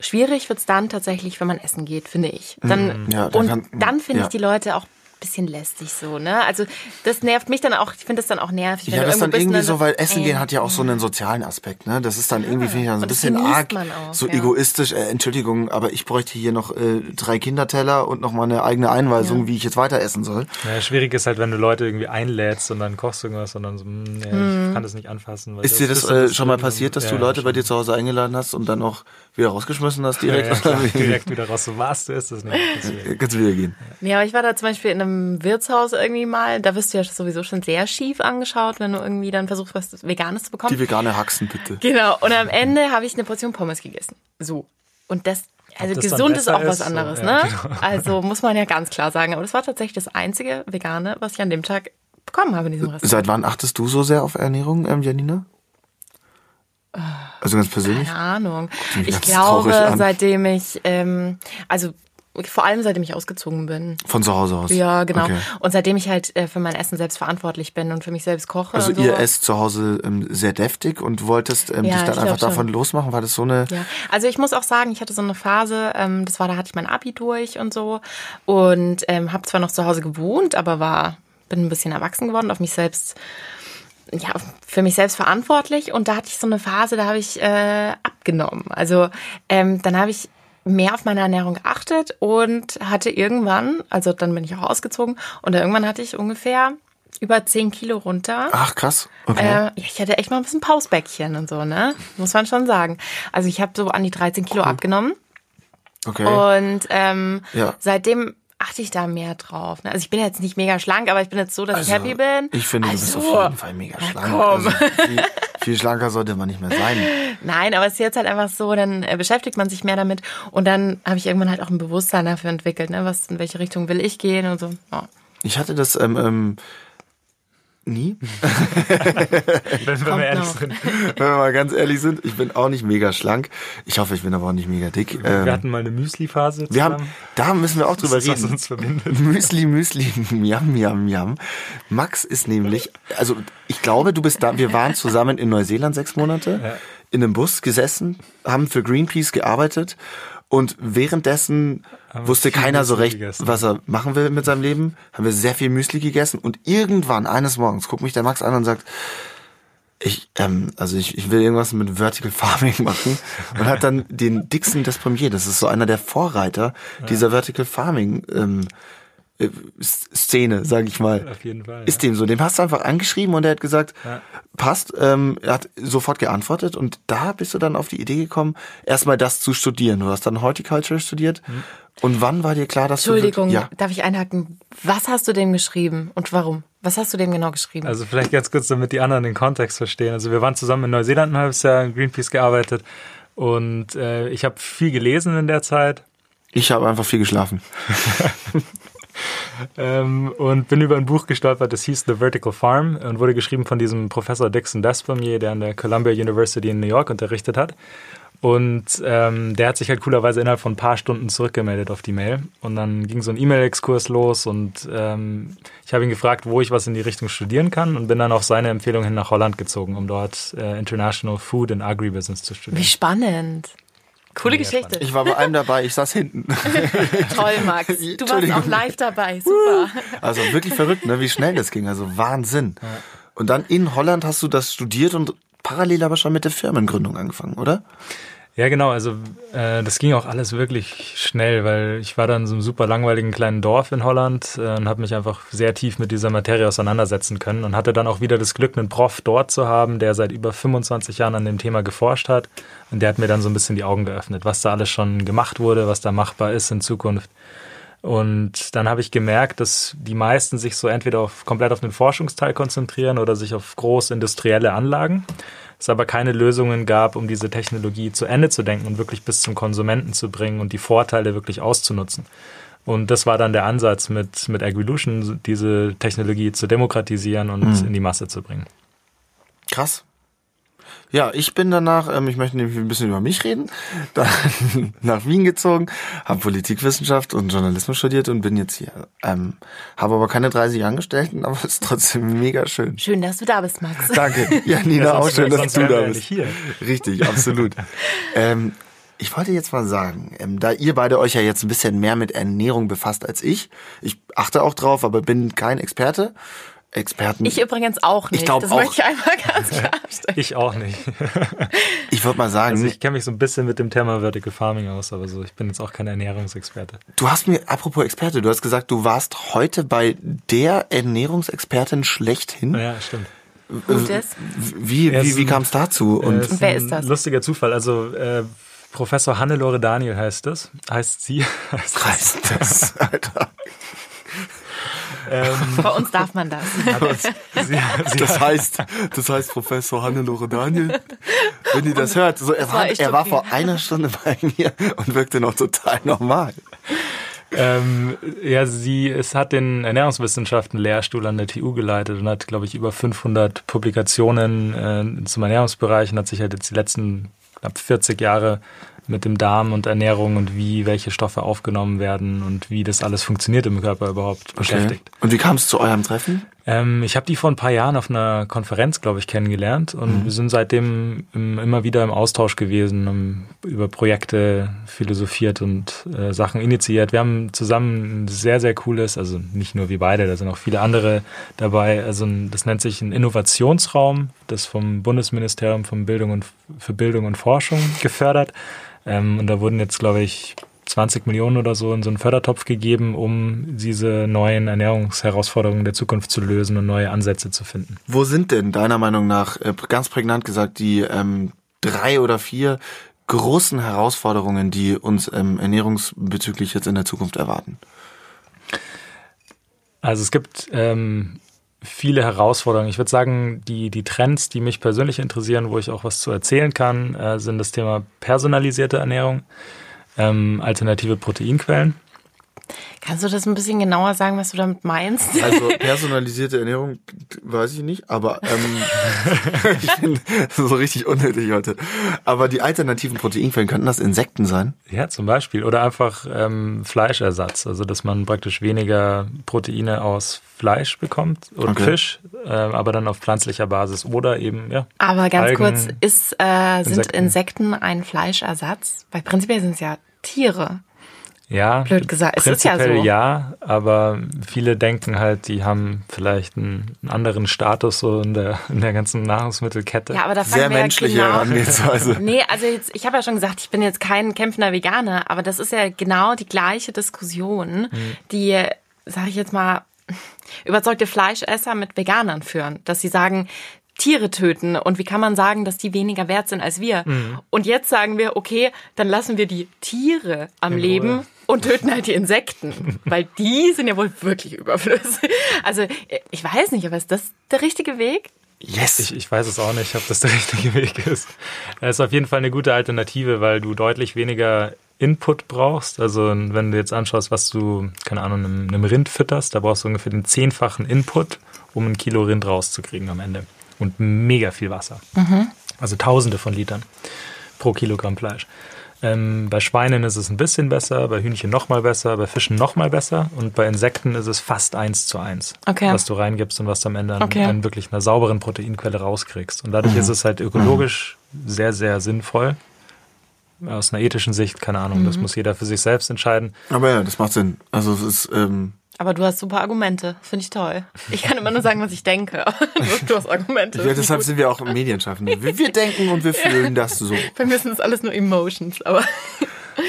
Schwierig wird's dann tatsächlich, wenn man essen geht, finde ich. Dann, Ja, dann und kann- dann finde ja. ich die Leute auch bisschen lästig so, ne? Also das nervt mich dann auch, ich finde das dann auch nervig. Ja, wenn das dann irgendwie so, weil Essen Ey, gehen hat ja auch so einen sozialen Aspekt, ne? Das ist dann irgendwie, finde ich, dann so ein das bisschen arg, auch, so ja. egoistisch, äh, Entschuldigung, aber ich bräuchte hier noch äh, drei Kinderteller und noch mal eine eigene Einweisung, Ja. wie ich jetzt weiter essen soll. Ja, schwierig ist halt, wenn du Leute irgendwie einlädst und dann kochst du irgendwas und dann so, hm, nee, Hm. ich kann das nicht anfassen. weil Ist dir das äh, schon mal passiert, dass du Leute bei dir zu Hause eingeladen hast und dann auch wieder rausgeschmissen hast direkt? Ja, ja, klar, direkt wieder raus. So warst du, ist das nicht. Deswegen. Kannst du wieder gehen. Ja, aber ich war da zum Beispiel in einem Wirtshaus irgendwie mal. Da wirst du ja sowieso schon sehr schief angeschaut, wenn du irgendwie dann versuchst, was Veganes zu bekommen. Die vegane Haxen bitte. Genau. Und am Ende habe ich eine Portion Pommes gegessen. So. Und das, also gesund ist auch was so, anderes, ja, ne? genau. Also muss man ja ganz klar sagen. Aber das war tatsächlich das einzige Vegane, was ich an dem Tag bekommen habe in diesem Restaurant. Seit wann achtest du so sehr auf Ernährung, ähm, Janina? Also ganz persönlich? Keine Ahnung. Ich glaube, seitdem ich, ähm, also vor allem seitdem ich ausgezogen bin. Von zu Hause aus? Ja, genau. Okay. Und seitdem ich halt äh, für mein Essen selbst verantwortlich bin und für mich selbst koche. Also ihr esst zu Hause ähm, sehr deftig und wolltest ähm, Ja, dich dann einfach glaub schon. davon losmachen? War das so eine... Ja, also ich muss auch sagen, ich hatte so eine Phase, ähm, das war, da hatte ich mein Abi durch und so und ähm, habe zwar noch zu Hause gewohnt, aber war bin ein bisschen erwachsen geworden, auf mich selbst, ja, für mich selbst verantwortlich und da hatte ich so eine Phase, da habe ich äh, abgenommen. Also ähm, dann habe ich mehr auf meine Ernährung geachtet und hatte irgendwann, also dann bin ich auch ausgezogen und irgendwann hatte ich ungefähr über 10 Kilo runter. Ach, krass. Okay. Äh, ich hatte echt mal ein bisschen Pausbäckchen und so, ne? Muss man schon sagen. Also ich habe so an die 13 Kilo abgenommen okay. und ähm, Ja. seitdem achte ich da mehr drauf. Ne? Also ich bin jetzt nicht mega schlank, aber ich bin jetzt so, dass ich happy bin. Ich finde, du bist Also, auf jeden Fall mega schlank. komm. Also viel, viel schlanker sollte man nicht mehr sein. Nein, aber es ist jetzt halt einfach so, dann äh, beschäftigt man sich mehr damit und dann habe ich irgendwann halt auch ein Bewusstsein dafür entwickelt, ne? was in welche Richtung will ich gehen und so. Ja. Ich hatte das ähm, ähm, nie, Wenn, wir ehrlich noch. sind. wenn wir mal ganz ehrlich sind. Ich bin auch nicht mega schlank. Ich hoffe, ich bin aber auch nicht mega dick. Ähm, Wir hatten mal eine Müsli-Phase wir haben, da müssen wir auch drüber Das ist, was reden. uns verbindet. Müsli, Müsli, miam, miam, miam. Max ist nämlich, also ich glaube, du bist da, wir waren zusammen in Neuseeland sechs Monate, Ja. in einem Bus gesessen, haben für Greenpeace gearbeitet und währenddessen Haben wusste keiner so Müsli recht, gegessen. was er machen will mit seinem Leben, haben wir sehr viel Müsli gegessen. Und irgendwann eines Morgens guckt mich der Max an und sagt, ich, ähm, also ich, ich will irgendwas mit Vertical Farming machen. Und hat dann den Dixon des Premier, das ist so einer der Vorreiter dieser Vertical Farming ähm, äh, Szene, sage ich mal. Auf jeden Fall. Ist dem so. Dem hast du einfach angeschrieben und er hat gesagt, Ja. passt. Ähm, er hat sofort geantwortet und da bist du dann auf die Idee gekommen, erstmal das zu studieren. Du hast dann Horticulture studiert. Und wann war dir klar, dass Entschuldigung, du... wirklich- Ja. darf ich einhaken? Was hast du dem geschrieben und warum? Was hast du dem genau geschrieben? Also vielleicht ganz kurz, damit die anderen den Kontext verstehen. Also wir waren zusammen in Neuseeland ein halbes Jahr, in Greenpeace gearbeitet und äh, ich habe viel gelesen in der Zeit Ich habe einfach viel geschlafen. ähm, und bin über ein Buch gestolpert, das hieß The Vertical Farm und wurde geschrieben von diesem Professor Dixon Despomier, der an der Columbia University in New York unterrichtet hat. Und ähm, der hat sich halt coolerweise innerhalb von ein paar Stunden zurückgemeldet auf die Mail. Und dann ging so ein E-Mail-Exkurs los und ähm, ich habe ihn gefragt, wo ich was in die Richtung studieren kann und bin dann auf seine Empfehlung hin nach Holland gezogen, um dort äh, International Food and Agribusiness zu studieren. Wie spannend. Coole Mega Geschichte. Ich war bei einem dabei, ich saß hinten. Toll, Max. Du warst auch live dabei. Super. Also wirklich verrückt, ne? wie schnell das ging. Also Wahnsinn. Und dann in Holland hast du das studiert und parallel aber schon mit der Firmengründung angefangen, oder? Ja, genau. Also äh, das ging auch alles wirklich schnell, weil ich war dann in so einem super langweiligen kleinen Dorf in Holland äh, und habe mich einfach sehr tief mit dieser Materie auseinandersetzen können und hatte dann auch wieder das Glück, einen Prof dort zu haben, der seit über 25 Jahren an dem Thema geforscht hat. Und der hat mir dann so ein bisschen die Augen geöffnet, was da alles schon gemacht wurde, was da machbar ist in Zukunft. Und dann habe ich gemerkt, dass die meisten sich so entweder auf, komplett auf den Forschungsteil konzentrieren oder sich auf großindustrielle Anlagen. Es aber keine Lösungen gab, um diese Technologie zu Ende zu denken und wirklich bis zum Konsumenten zu bringen und die Vorteile wirklich auszunutzen. Und das war dann der Ansatz mit, mit Agrilution, diese Technologie zu demokratisieren und in die Masse zu bringen. Krass. Ja, ich bin danach, ähm, ich möchte nämlich ein bisschen über mich reden, dann nach Wien gezogen, habe Politikwissenschaft und Journalismus studiert und bin jetzt hier. Ähm, habe aber keine 30 Angestellten, aber ist trotzdem mega schön. Schön, dass du da bist, Max. Danke. Ja, Nina, Ja, auch schön, dass du da bist. hier. Richtig, absolut. ähm, Ich wollte jetzt mal sagen, ähm, da ihr beide euch ja jetzt ein bisschen mehr mit Ernährung befasst als ich, ich achte auch drauf, aber bin kein Experte. Experten. Ich übrigens auch nicht. Ich glaub das auch. möchte ich einmal ganz klarstellen. Ich auch nicht. Ich würde mal sagen, Also ich kenne mich so ein bisschen mit dem Thema Vertical Farming aus, aber so, ich bin jetzt auch kein Ernährungsexperte. du hast mir, apropos Experte, du hast gesagt, du warst heute bei der Ernährungsexpertin schlechthin. Ja, stimmt. Gutes. Wie, wie, ist wie kam es dazu? Äh, Und ist wer ist das? Lustiger Zufall. Also äh, Professor Hannelore Daniel heißt das. Heißt sie. Heißt das. heißt das, Alter. Ähm, Bei uns darf man das. sie, sie Das heißt, das heißt Professor Hannelore Daniel, wenn ihr das hört, so, er, war er war okay. vor einer Stunde bei mir und wirkte noch total normal. Ähm, ja, sie es hat den Ernährungswissenschaften Lehrstuhl an der TU geleitet und hat, glaube ich, über 500 Publikationen äh, zum Ernährungsbereich und hat sich halt jetzt die letzten knapp 40 Jahre mit dem Darm und Ernährung und wie welche Stoffe aufgenommen werden und wie das alles funktioniert im Körper überhaupt beschäftigt. Und wie kam es zu eurem Treffen? Ähm, ich habe die vor ein paar Jahren auf einer Konferenz, glaube ich, kennengelernt und wir sind seitdem im, immer wieder im Austausch gewesen, haben über Projekte philosophiert und äh, Sachen initiiert. Wir haben zusammen ein sehr, sehr cooles, also nicht nur wir beide, da sind auch viele andere dabei. Also ein, das nennt sich ein Innovationsraum, das vom Bundesministerium von Bildung und für Bildung und Forschung gefördert. Ähm, und da wurden jetzt, glaube ich, 20 Millionen oder so in so einen Fördertopf gegeben, um diese neuen Ernährungsherausforderungen der Zukunft zu lösen und neue Ansätze zu finden. Wo sind denn deiner Meinung nach, äh, ganz prägnant gesagt, die ähm, drei oder vier großen Herausforderungen, die uns ähm, ernährungsbezüglich jetzt in der Zukunft erwarten? Also es gibt ähm, viele Herausforderungen. Ich würde sagen, die, die Trends, die mich persönlich interessieren, wo ich auch was zu erzählen kann, äh, sind das Thema personalisierte Ernährung, ähm, alternative Proteinquellen. Kannst du das ein bisschen genauer sagen, was du damit meinst? Also personalisierte Ernährung weiß ich nicht, aber ähm, ich bin so richtig unnötig heute. Aber die alternativen Proteinquellen könnten das Insekten sein? Ja, zum Beispiel. Oder einfach ähm, Fleischersatz, also dass man praktisch weniger Proteine aus Fleisch bekommt oder Okay. Fisch, äh, aber dann auf pflanzlicher Basis oder eben, ja. Aber ganz Algen, kurz, ist, äh, sind Insekten. Insekten. ein Fleischersatz? Weil prinzipiell sind es ja Tiere. Ja, Blöd gesagt, es ist ja prinzipiell so. ja, aber viele denken halt, die haben vielleicht einen, anderen Status so in der, in der ganzen Nahrungsmittelkette. Ja, aber da Sehr fangen wir menschliche ja genau. Herangehensweise. Nee, also jetzt, ich habe ja schon gesagt, ich bin jetzt kein kämpfender Veganer, aber das ist ja genau die gleiche Diskussion, die, sage ich jetzt mal, überzeugte Fleischesser mit Veganern führen, dass sie sagen, Tiere töten und wie kann man sagen, dass die weniger wert sind als wir? Und jetzt sagen wir, okay, dann lassen wir die Tiere am Leben und töten halt die Insekten, weil die sind ja wohl wirklich überflüssig. Also ich weiß nicht, aber ist das der richtige Weg? Yes. Ich, ich weiß es auch nicht, ob das der richtige Weg ist. Es ist auf jeden Fall eine gute Alternative, weil du deutlich weniger Input brauchst. Also wenn du jetzt anschaust, was du, keine Ahnung, einem, einem Rind fütterst, da brauchst du ungefähr den zehnfachen Input, um ein Kilo Rind rauszukriegen am Ende. Und mega viel Wasser. Also tausende von Litern pro Kilogramm Fleisch. Ähm, bei Schweinen ist es ein bisschen besser, bei Hühnchen noch mal besser, bei Fischen noch mal besser und bei Insekten ist es fast eins zu eins, Okay. was du reingibst und was du am Ende Okay. an wirklich einer sauberen Proteinquelle rauskriegst. Und dadurch ist es halt ökologisch sehr, sehr sinnvoll. Aus einer ethischen Sicht, keine Ahnung, das muss jeder für sich selbst entscheiden. Aber ja, das macht Sinn. Also es ist, ähm, Aber du hast super Argumente. Finde ich toll. Ich kann immer nur sagen, was ich denke. du hast Argumente. ja, deshalb sind wir auch Medienschaffende. Wir, wir denken und wir fühlen das so. Bei mir sind das alles nur Emotions, aber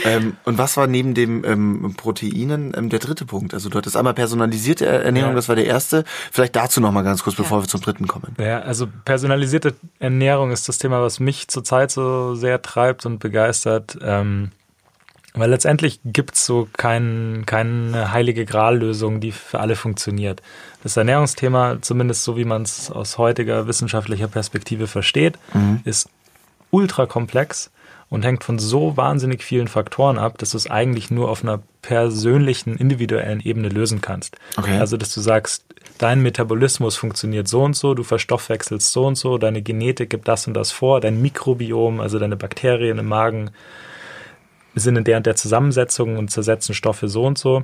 Ähm, und was war neben dem ähm, Proteinen ähm, der dritte Punkt? Also du hattest einmal personalisierte Ernährung, Ja. das war der erste. Vielleicht dazu noch mal ganz kurz, bevor wir zum dritten kommen. Ja, also personalisierte Ernährung ist das Thema, was mich zurzeit so sehr treibt und begeistert. Ähm, weil letztendlich gibt's so kein, keine heilige Graallösung, die für alle funktioniert. Das Ernährungsthema, zumindest so wie man es aus heutiger wissenschaftlicher Perspektive versteht, ist ultra komplex und hängt von so wahnsinnig vielen Faktoren ab, dass du es eigentlich nur auf einer persönlichen, individuellen Ebene lösen kannst. Okay. Also, dass du sagst, dein Metabolismus funktioniert so und so, du verstoffwechselst so und so, deine Genetik gibt das und das vor, dein Mikrobiom, also deine Bakterien im Magen, sind in der und der Zusammensetzung und zersetzen Stoffe so und so.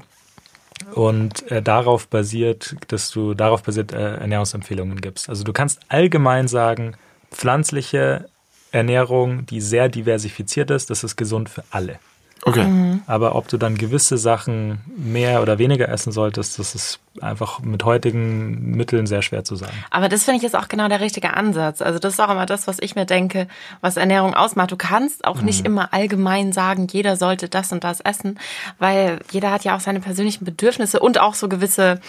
Und äh, darauf basiert, dass du darauf basiert äh, Ernährungsempfehlungen gibst. Also du kannst allgemein sagen, pflanzliche Ernährung, die sehr diversifiziert ist, das ist gesund für alle. Okay. Mhm. Aber ob du dann gewisse Sachen mehr oder weniger essen solltest, das ist einfach mit heutigen Mitteln sehr schwer zu sagen. Aber das finde ich jetzt auch genau der richtige Ansatz. Also das ist auch immer das, was ich mir denke, was Ernährung ausmacht. Du kannst auch nicht immer allgemein sagen, jeder sollte das und das essen, weil jeder hat ja auch seine persönlichen Bedürfnisse und auch so gewisse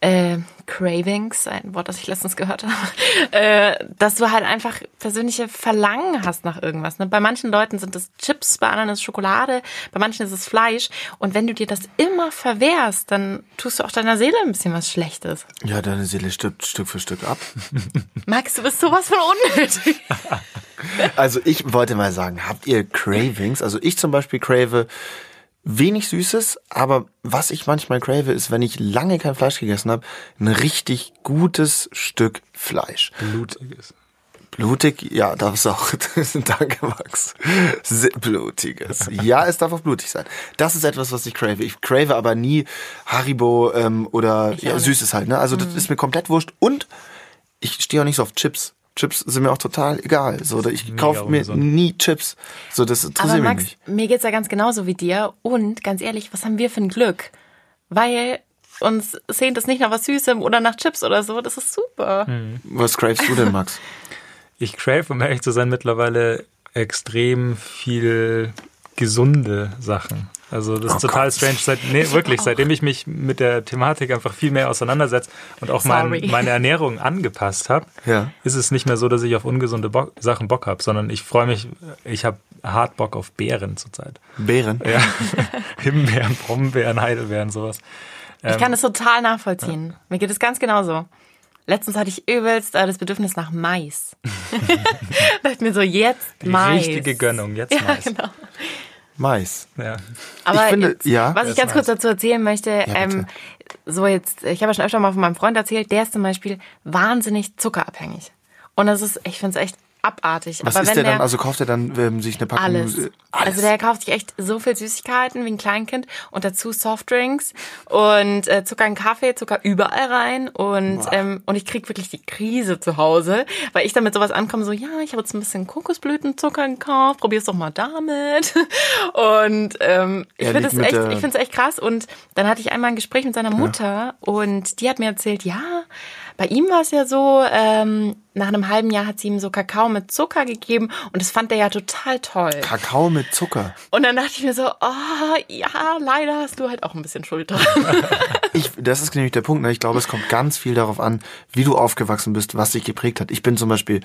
äh, Cravings, ein Wort, das ich letztens gehört habe, äh, dass du halt einfach persönliche Verlangen hast nach irgendwas. Ne? Bei manchen Leuten sind es Chips, bei anderen ist es Schokolade, bei manchen ist es Fleisch. Und wenn du dir das immer verwehrst, dann tust du auch deiner Seele ein bisschen was Schlechtes. Ja, deine Seele stirbt Stück für Stück ab. Max, du bist sowas von unnötig. Also ich wollte mal sagen, habt ihr Cravings? Also ich zum Beispiel crave wenig Süßes, aber was ich manchmal crave, ist, wenn ich lange kein Fleisch gegessen habe, ein richtig gutes Stück Fleisch. Blutiges. Blutig, ja, darf es auch. Danke, Max. Blutiges. Ja, es darf auch blutig sein. Das ist etwas, was ich crave. Ich crave aber nie Haribo ähm, oder ja. Süßes halt. Ne? Also das ist mir komplett wurscht. Und ich stehe auch nicht so auf Chips. Chips sind mir auch total egal. So, ich kaufe mir nie Chips. So, das Aber interessiert mich Max, nicht. mir geht's ja ganz genauso wie dir. Und ganz ehrlich, was haben wir für ein Glück? Weil uns sehnt es nicht nach was Süßem oder nach Chips oder so. Das ist super. Was cravest du denn, Max? Ich crave, um ehrlich zu sein, mittlerweile extrem viel gesunde Sachen. Also das ist Oh total Gott. strange. Seit, nee, wirklich, seitdem ich mich mit der Thematik einfach viel mehr auseinandersetze und auch mein, meine Ernährung angepasst habe, Ja. ist es nicht mehr so, dass ich auf ungesunde Bock, Sachen Bock habe, sondern ich freue mich, ich habe hart Bock auf Beeren zurzeit. Beeren? Ja, Himbeeren, Brombeeren, Heidelbeeren, sowas. Ich kann das total nachvollziehen. Mir geht es ganz genauso. Letztens hatte ich übelst äh, das Bedürfnis nach Mais. dachte mir so, jetzt Die Mais. richtige Gönnung, jetzt Ja, Mais. genau. Mais. Ja. Aber Ich finde, jetzt, ja. was ich ganz ist kurz dazu erzählen möchte, bitte. ähm, so jetzt, ich habe ja schon öfter mal von meinem Freund erzählt, der ist zum Beispiel wahnsinnig zuckerabhängig. Und das ist, ich finde es echt abartig. Was Aber ist wenn der dann? Also kauft er dann ähm, sich eine Packung? alles. äh, alles. Also der kauft sich echt so viel Süßigkeiten wie ein Kleinkind und dazu Softdrinks und äh, Zucker in Kaffee, Zucker überall rein und ähm, und ich krieg wirklich die Krise zu Hause, weil ich dann mit sowas ankomme, so ja, ich habe jetzt ein bisschen Kokosblütenzucker gekauft, probier's doch mal damit und ähm, ich finde es echt, der- ich finde es echt krass und dann hatte ich einmal ein Gespräch mit seiner Mutter und die hat mir erzählt, ja, bei ihm war es ja so, ähm, nach einem halben Jahr hat sie ihm so Kakao mit Zucker gegeben und das fand er ja total toll. Kakao mit Zucker. Und dann dachte ich mir so, oh, ja, leider hast du halt auch ein bisschen Schuld dran. Ich, das ist nämlich der Punkt. Ne? Ich glaube, es kommt ganz viel darauf an, wie du aufgewachsen bist, was dich geprägt hat. Ich bin zum Beispiel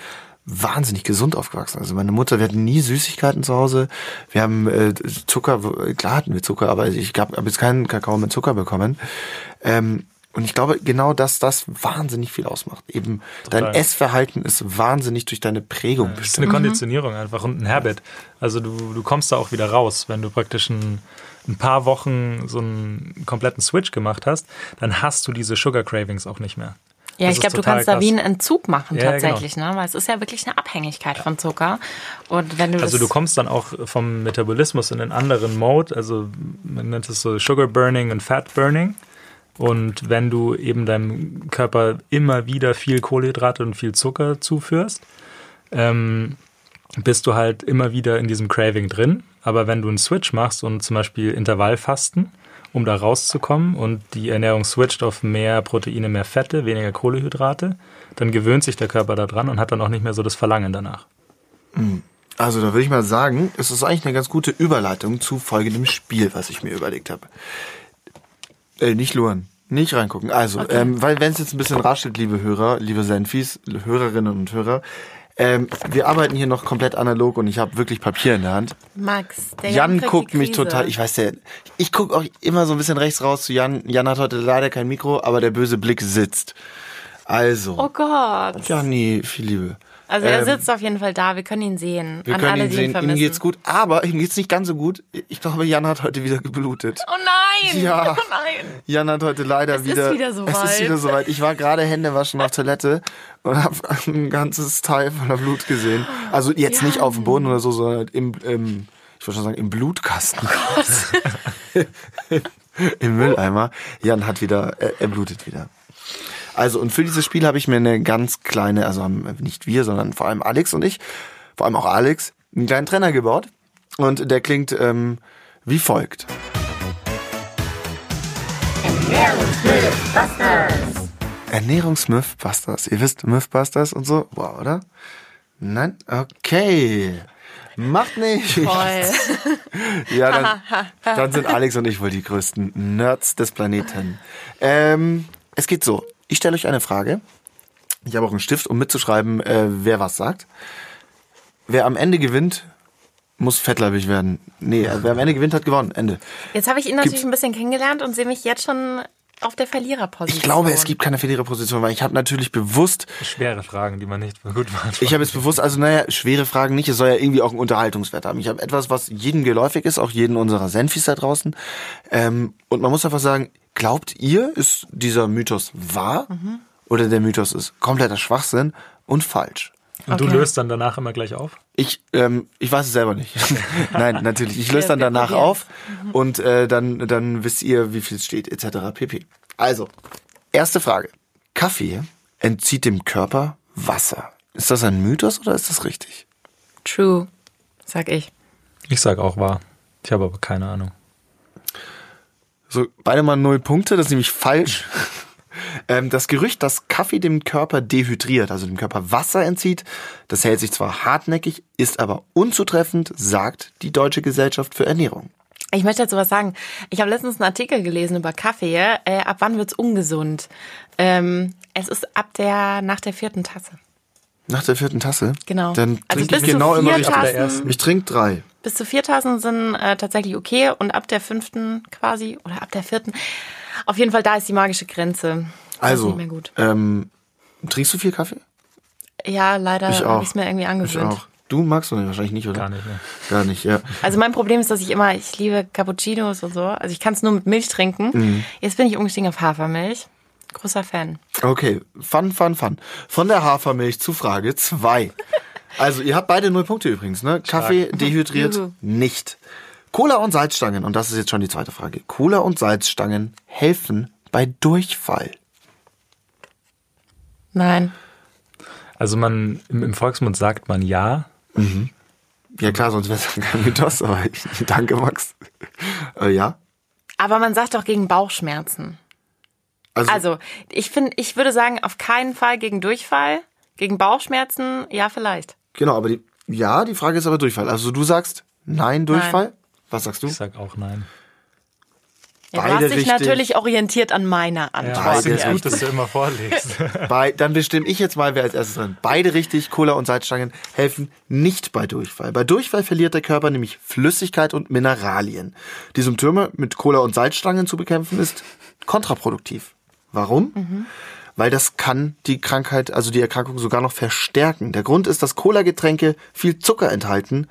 wahnsinnig gesund aufgewachsen. Also meine Mutter, wir hatten nie Süßigkeiten zu Hause. Wir haben äh, Zucker, klar hatten wir Zucker, aber ich habe hab jetzt keinen Kakao mit Zucker bekommen. Ähm, und ich glaube, genau dass das wahnsinnig viel ausmacht. Eben dein Total. Essverhalten ist wahnsinnig durch deine Prägung Das ist bestimmt. eine Konditionierung einfach und ein Habit. Also du, du kommst da auch wieder raus, wenn du praktisch ein, ein paar Wochen so einen kompletten Switch gemacht hast, dann hast du diese Sugar Cravings auch nicht mehr. Ja, Das ich glaube, du kannst da krass. wie einen Entzug machen Ja, tatsächlich, ne? Weil es ist ja wirklich eine Abhängigkeit von Zucker. Und wenn du Also du kommst dann auch vom Metabolismus in einen anderen Mode, also man nennt es so Sugar Burning und Fat Burning. Und wenn du eben deinem Körper immer wieder viel Kohlenhydrate und viel Zucker zuführst, ähm, bist du halt immer wieder in diesem Craving drin. Aber wenn du einen Switch machst und zum Beispiel Intervallfasten, um da rauszukommen und die Ernährung switcht auf mehr Proteine, mehr Fette, weniger Kohlenhydrate, dann gewöhnt sich der Körper daran und hat dann auch nicht mehr so das Verlangen danach. Also da würde ich mal sagen, es ist eigentlich eine ganz gute Überleitung zu folgendem Spiel, was ich mir überlegt habe. Äh, nicht luren, nicht reingucken. Also, ähm, weil wenn es jetzt ein bisschen raschelt, liebe Hörer, liebe Senfis, Hörerinnen und Hörer, ähm, wir arbeiten hier noch komplett analog und ich habe wirklich Papier in der Hand. Max, der Jan kriegt guckt mich total, ich weiß der, ich gucke auch immer so ein bisschen rechts raus zu Jan. Jan hat heute leider kein Mikro, aber der böse Blick sitzt. Also, Oh Gott. ja, nee, viel Liebe. Also er Ähm, sitzt auf jeden Fall da. Wir können ihn sehen. Wir An können alle, ihn sehen, ihn ihm geht's gut, aber ihm geht's nicht ganz so gut. Ich glaube, Jan hat heute wieder geblutet. Oh nein! Ja. Oh nein! Jan hat heute leider Es ist wieder. wieder Es soweit. ist wieder soweit. Ich war gerade Hände waschen auf Toilette und habe ein ganzes Teil voller Blut gesehen. Also jetzt nicht auf dem Boden oder so, sondern im, im ich wollte schon sagen, im Blutkasten. Im Mülleimer. Jan hat wieder, er, er blutet wieder. Also, und für dieses Spiel habe ich mir eine ganz kleine, also nicht wir, sondern vor allem Alex und ich, vor allem auch Alex, einen kleinen Trenner gebaut. Und der klingt ähm, wie folgt. Ernährungsmythbusters. Ihr wisst Mythbusters und so. Wow, oder? Nein? Okay. Macht nicht. Toll. Ja, dann, dann sind Alex und ich wohl die größten Nerds des Planeten. Ähm, es geht so. Ich stelle euch eine Frage. Ich habe auch einen Stift, um mitzuschreiben, äh, wer was sagt. Wer am Ende gewinnt, muss fettleibig werden. Nee, äh, wer am Ende gewinnt, hat gewonnen. Ende. Jetzt habe ich ihn natürlich Gibt's- ein bisschen kennengelernt und sehe mich jetzt schon auf der Verliererposition. Ich glaube, es gibt keine Verliererposition, weil ich habe natürlich bewusst, Schwere Fragen, die man nicht gut beantwortet. ich habe jetzt bewusst, also naja, schwere Fragen nicht, es soll ja irgendwie auch einen Unterhaltungswert haben. Ich habe etwas, was jedem geläufig ist, auch jeden unserer Senfis da draußen. Ähm, und man muss einfach sagen, glaubt ihr, ist dieser Mythos wahr? Oder der Mythos ist kompletter Schwachsinn und falsch? Und du Okay. löst dann danach immer gleich auf? Ich, ähm, ich weiß es selber nicht. Nein, natürlich. Ich löse dann danach auf und äh, dann, dann wisst ihr, wie viel es steht, etc. pp. Also, erste Frage. Kaffee entzieht dem Körper Wasser. Ist das ein Mythos oder ist das richtig? True, sag ich. Ich sag auch wahr. Ich habe aber keine Ahnung. So, beide mal null Punkte, das ist nämlich falsch. Ähm, das Gerücht, dass Kaffee dem Körper dehydriert, also dem Körper Wasser entzieht, das hält sich zwar hartnäckig, ist aber unzutreffend, sagt die Deutsche Gesellschaft für Ernährung. Ich möchte dazu was sagen. Ich habe letztens einen Artikel gelesen über Kaffee. Äh, ab wann wird's ungesund? Ähm, es ist ab der nach der vierten Tasse. Nach der vierten Tasse? Genau. Dann Also trinke ich genau immer richtig. ab der Tassen, ersten. Ich trinke drei. bis zu vier Tassen sind äh, tatsächlich okay und ab der fünften quasi oder ab der vierten. Auf jeden Fall, da ist die magische Grenze. Das ist Also, nicht mehr gut. Ähm, trinkst du viel Kaffee? Ja, leider Ich habe ich es mir irgendwie Ich angewöhnt. auch. Du magst du nicht, wahrscheinlich nicht, oder? Gar nicht mehr. Gar nicht, ja. Also mein Problem ist, dass ich immer, ich liebe Cappuccinos und so. Also ich kann es nur mit Milch trinken. Mhm. Jetzt bin ich umgestiegen auf Hafermilch. Großer Fan. Okay, fun, fun, fun. Von der Hafermilch zu Frage zwei. Also, ihr habt beide null Punkte übrigens, ne? Kaffee dehydriert nicht. Cola und Salzstangen, und das ist jetzt schon die zweite Frage. Cola und Salzstangen helfen bei Durchfall. Nein. Also man, im, im Volksmund sagt man ja. Ja klar, sonst wäre es kein Mythos, aber ich, danke Max. Äh, ja. Aber man sagt doch gegen Bauchschmerzen. Also, Also, ich finde, ich würde sagen, auf keinen Fall gegen Durchfall. Gegen Bauchschmerzen, ja, vielleicht. genau, aber die, ja, die Frage ist aber Durchfall. Also du sagst nein, Durchfall. Was sagst du? Ich sag auch nein. Ja, du hast dich richtig. natürlich orientiert an meiner Antwort. Ja, das ist gut, dass du immer vorlegst. Bei, dann bestimme ich jetzt mal, wer als erstes drin. Beide richtig, Cola und Salzstangen helfen nicht bei Durchfall. Bei Durchfall verliert der Körper nämlich Flüssigkeit und Mineralien. Die Symptome mit Cola und Salzstangen zu bekämpfen ist kontraproduktiv. Warum? Weil das kann die Krankheit, also die Erkrankung sogar noch verstärken. Der Grund ist, dass Cola-Getränke viel Zucker enthalten,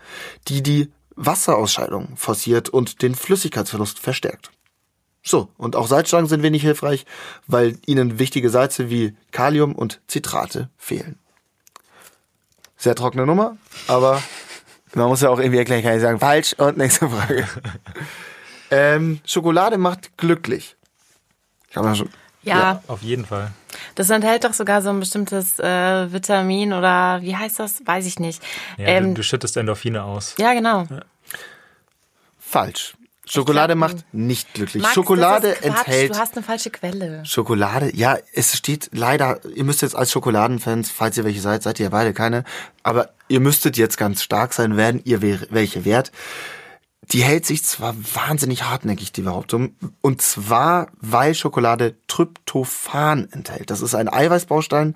die die Wasserausscheidung forciert und den Flüssigkeitsverlust verstärkt. So, und auch Salzstangen sind wenig hilfreich, weil ihnen wichtige Salze wie Kalium und Zitrate fehlen. Sehr trockene Nummer, aber man muss ja auch irgendwie erklären, kann ich sagen, falsch und nächste Frage. ähm, Schokolade macht glücklich. Kann man schon. Ja, Auf jeden Fall. das enthält doch sogar so ein bestimmtes äh, Vitamin oder wie heißt das? Weiß ich nicht. Ja, ähm, du, du schüttest Endorphine aus. ja genau. Falsch. Schokolade macht nicht glücklich. Max, Schokolade enthält Du hast eine falsche Quelle. Schokolade, ja, es steht leider, ihr müsst jetzt als Schokoladenfans, falls ihr welche seid, seid ihr ja beide keine, aber ihr müsstet jetzt ganz stark sein, wenn ihr welche wärt. Die hält sich zwar wahnsinnig hartnäckig, die Behauptung, und zwar, weil Schokolade Tryptophan enthält. Das ist ein Eiweißbaustein,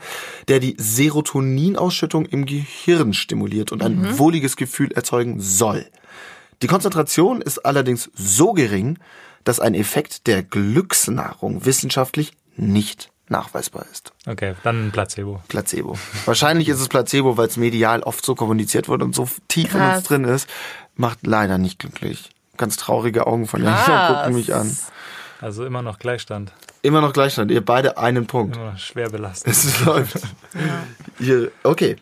der die Serotoninausschüttung im Gehirn stimuliert und ein wohliges Gefühl erzeugen soll. Die Konzentration ist allerdings so gering, dass ein Effekt der Glücksnahrung wissenschaftlich nicht nachweisbar ist. Okay, dann ein Placebo. Placebo. Wahrscheinlich ist es Placebo, weil es medial oft so kommuniziert wird und so tief in uns Krass. drin ist. Macht leider nicht glücklich. Ganz traurige Augen von Janina gucken mich an. Also immer noch Gleichstand. Immer noch Gleichstand. Ihr beide einen Punkt. Immer noch schwer belastet. Es läuft. Ihr, okay.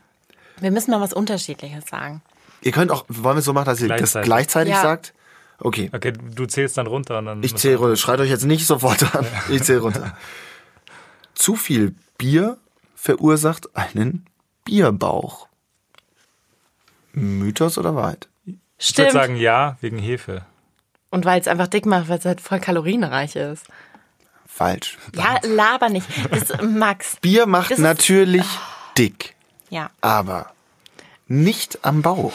Wir müssen mal was Unterschiedliches sagen. Ihr könnt auch, wollen wir es so machen, dass ihr das Gleichzeitig. gleichzeitig Ja. sagt? Okay. Okay, du zählst dann runter und dann. Ich zähle runter. Schreit euch jetzt nicht sofort an. Ich zähle runter. Zu viel Bier verursacht einen Bierbauch. Mythos oder Wahrheit? Ich würde sagen ja, wegen Hefe. Und weil es einfach dick macht, weil es halt voll kalorienreich ist. Falsch. Ja, laber nicht. Das, Max. Bier macht Das ist- natürlich dick, Ja. aber nicht am Bauch.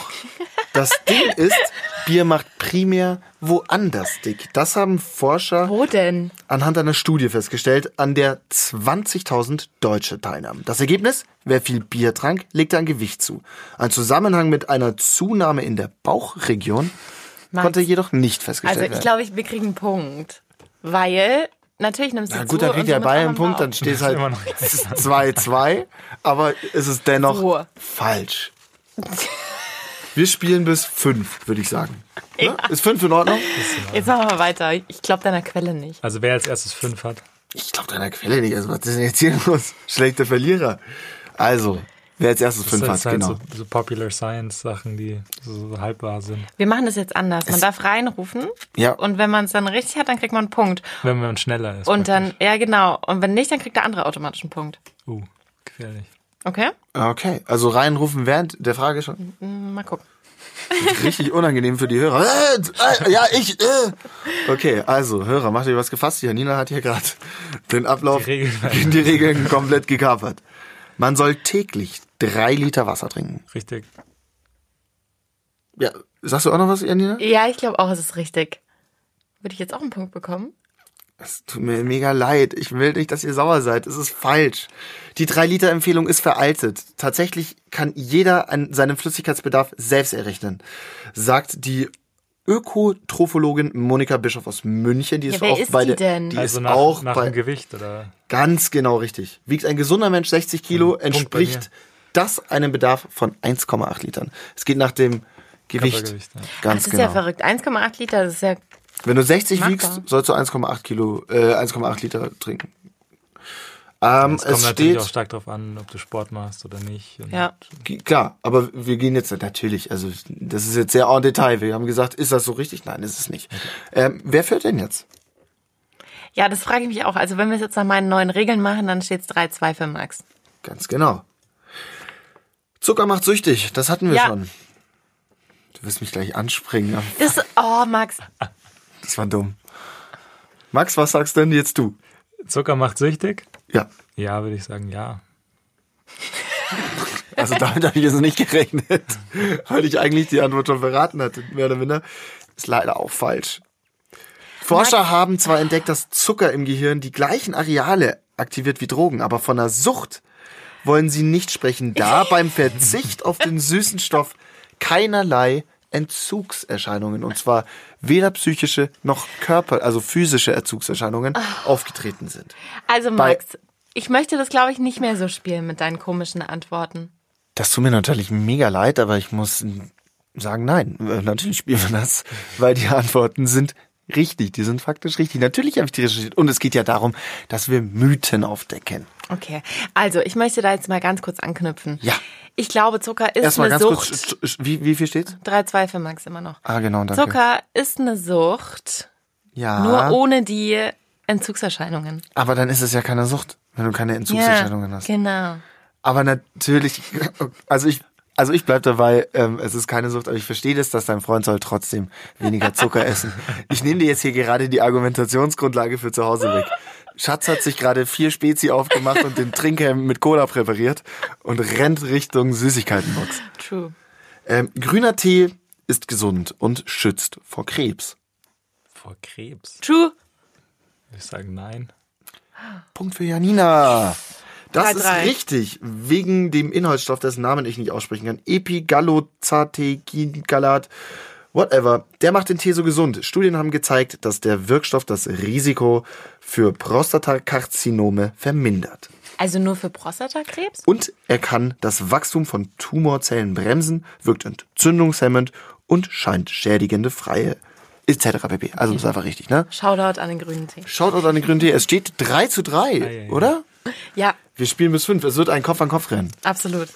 Das Ding ist, Bier macht primär woanders dick. Das haben Forscher Wo denn? anhand einer Studie festgestellt, an der 20.000 Deutsche teilnahmen. Das Ergebnis? Wer viel Bier trank, legte an Gewicht zu. Ein Zusammenhang mit einer Zunahme in der Bauchregion Max. konnte jedoch nicht Also festgestellt ich werden. glaube, ich, wir kriegen einen Punkt. Weil, natürlich nimmst du Na zu gut, dann und kriegt der somit Bayern einen Punkt, dann steht es halt immer noch 2-2, aber es ist dennoch So. falsch. Wir spielen bis 5, würde ich sagen. Ne? Ist 5 in Ordnung? Jetzt machen wir weiter. Ich glaube deiner Quelle nicht. Also wer als erstes fünf hat. Ich glaube deiner Quelle nicht. Also was ist denn jetzt hier los? Schlechter Verlierer. Also, wer als erstes 5 das hat, ist halt genau. so, so Popular Science Sachen, die so, so halbwahr sind. Wir machen das jetzt anders. Man darf reinrufen. Ja. Und wenn man es dann richtig hat, dann kriegt man einen Punkt. Wenn man schneller ist. Und dann, praktisch. ja genau. Und wenn nicht, dann kriegt der andere automatisch einen Punkt. Uh, gefährlich. Okay? Okay, also reinrufen während der Frage schon. Hm, Mal gucken. Richtig unangenehm für die Hörer. Äh, äh, ja, ich. Äh. Okay, also, Hörer, macht euch was gefasst. Janina hat hier gerade den Ablauf, Die Regeln. die Regeln komplett gekapert. Man soll täglich drei Liter Wasser trinken. Richtig. Ja, sagst du auch noch was, Janina? Ja, ich glaube auch, es ist richtig. Würde ich jetzt auch einen Punkt bekommen? Es tut mir mega leid. Ich will nicht, dass ihr sauer seid. Es ist falsch. Die 3-Liter-Empfehlung ist veraltet. Tatsächlich kann jeder an seinen Flüssigkeitsbedarf selbst errechnen, sagt die Ökotrophologin Monika Bischof aus München. Die ist wer auch ist bei die denn? Die Also ist nach, auch nach bei, dem Gewicht oder ganz genau richtig. Wiegt ein gesunder Mensch 60 Kilo, bei entspricht das einem Bedarf von 1,8 Litern. Es geht nach dem Gewicht. Ja. Ganz das ist genau. ja verrückt. 1,8 Liter, das ist ja. Wenn du 60 Machbar. wiegst, sollst du 1,8 Kilo, äh, 1,8 Liter trinken. Ähm, Es kommt es natürlich steht, auch stark darauf an, ob du Sport machst oder nicht. Und Ja. Klar, aber wir gehen jetzt natürlich, also das ist jetzt sehr en Detail. Wir haben gesagt, ist das so richtig? Nein, ist es nicht. Ähm, wer führt denn jetzt? Ja, das frage ich mich auch. Also, wenn wir es jetzt nach meinen neuen Regeln machen, dann steht es 3-2 für Max. Ganz genau. Zucker macht süchtig, das hatten wir Ja. schon. Du wirst mich gleich anspringen. Das, oh, Max. Das war dumm. Max, was sagst denn jetzt du? Zucker macht süchtig? Ja, Ja, würde ich sagen, ja. also damit habe ich jetzt nicht gerechnet, weil ich eigentlich die Antwort schon verraten hatte, mehr oder minder. Ist leider auch falsch. Forscher haben zwar entdeckt, dass Zucker im Gehirn die gleichen Areale aktiviert wie Drogen, aber von einer Sucht wollen sie nicht sprechen, da beim Verzicht auf den süßen Stoff keinerlei Entzugserscheinungen, und zwar weder psychische noch Körper, also physische Entzugserscheinungen aufgetreten sind. Also, Max, ich möchte das, glaube ich, nicht mehr so spielen mit deinen komischen Antworten. Das tut mir natürlich mega leid, aber ich muss sagen, nein, äh, natürlich spielen wir das, weil die Antworten sind richtig, die sind faktisch richtig. Natürlich habe ich die recherchiert und es geht ja darum, dass wir Mythen aufdecken. Okay, also ich möchte da jetzt mal ganz kurz anknüpfen. Ja. Ich glaube, Zucker ist Erstmal eine ganz Sucht. kurz, wie, wie viel steht's? 3-2 für Max immer noch. Ah, genau, danke. Zucker ist eine Sucht, ja, nur ohne die Entzugserscheinungen. aber dann ist es ja keine Sucht, wenn du keine Entzugserscheinungen hast. Genau. Aber natürlich, also ich, also ich bleib dabei, ähm, es ist keine Sucht, aber ich verstehe das, dass dein Freund soll trotzdem weniger Zucker essen. Ich nehme dir jetzt hier gerade die Argumentationsgrundlage für zu Hause weg. Schatz hat sich gerade vier Spezi aufgemacht und den Trinkhelm mit Cola präpariert und rennt Richtung Süßigkeitenbox. True. Ähm, grüner Tee ist gesund und schützt vor Krebs. Vor Krebs. True. Ich sagen, nein. Punkt für Janina. Das 3-3. ist richtig, wegen dem Inhaltsstoff, dessen Namen ich nicht aussprechen kann. Epigallocatechingalat, whatever. Der macht den Tee so gesund. Studien haben gezeigt, dass der Wirkstoff das Risiko für Prostatakarzinome vermindert. Also nur für Prostatakrebs? Und er kann das Wachstum von Tumorzellen bremsen, wirkt entzündungshemmend und scheint schädigende freie etc. pp. Also das ist einfach richtig, ne? Shoutout an den grünen Tee. Schaut auch an den grünen Tee. Es steht 3 zu 3, ei, ei. oder? Ja, Wir spielen bis 5. Es wird ein Kopf-an-Kopf-Rennen. absolut.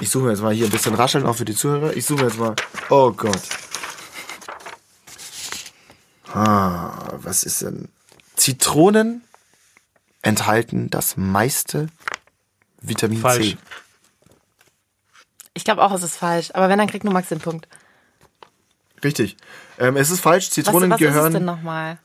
Ich suche mir jetzt mal hier ein bisschen rascheln, auch für die Zuhörer. Ich suche mir jetzt mal. Oh Gott. Ah, was ist denn? Zitronen enthalten das meiste Vitamin Falsch. C. Ich glaube auch, es ist falsch. Aber wenn, dann kriegt nur Max den Punkt. Richtig. Ähm, es ist falsch. Was, Zitronen was ist es gehören. denn nochmal?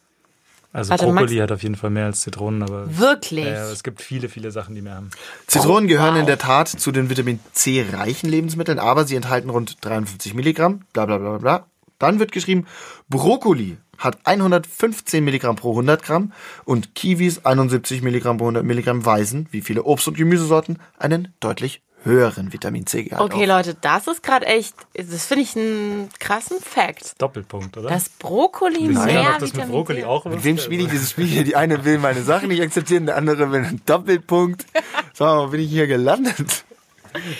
Also Warte, Brokkoli Max- hat auf jeden Fall mehr als Zitronen, aber Wirklich? Ja, ja, es gibt viele, viele Sachen, die mehr haben. Zitronen Oh, gehören wow. in der Tat zu den Vitamin C reichen Lebensmitteln, aber sie enthalten rund 53 Milligramm. Bla bla bla bla, bla. Dann wird geschrieben, Brokkoli hat 115 Milligramm pro 100 Gramm und Kiwis 71 Milligramm pro 100 Milligramm weisen, wie viele Obst- und Gemüsesorten, einen deutlich höheren Vitamin C-Gehalt Okay, auf. Leute, das ist gerade echt, das finde ich einen krassen Fact. Doppelpunkt, oder? Das Brokkoli ihr mehr ob das mit Vitamin Brokkoli C. auch Mit wem spiele ich dieses Spiel hier? Die eine will meine Sache nicht akzeptieren, der andere will einen Doppelpunkt. Sag mal, wo bin ich hier gelandet?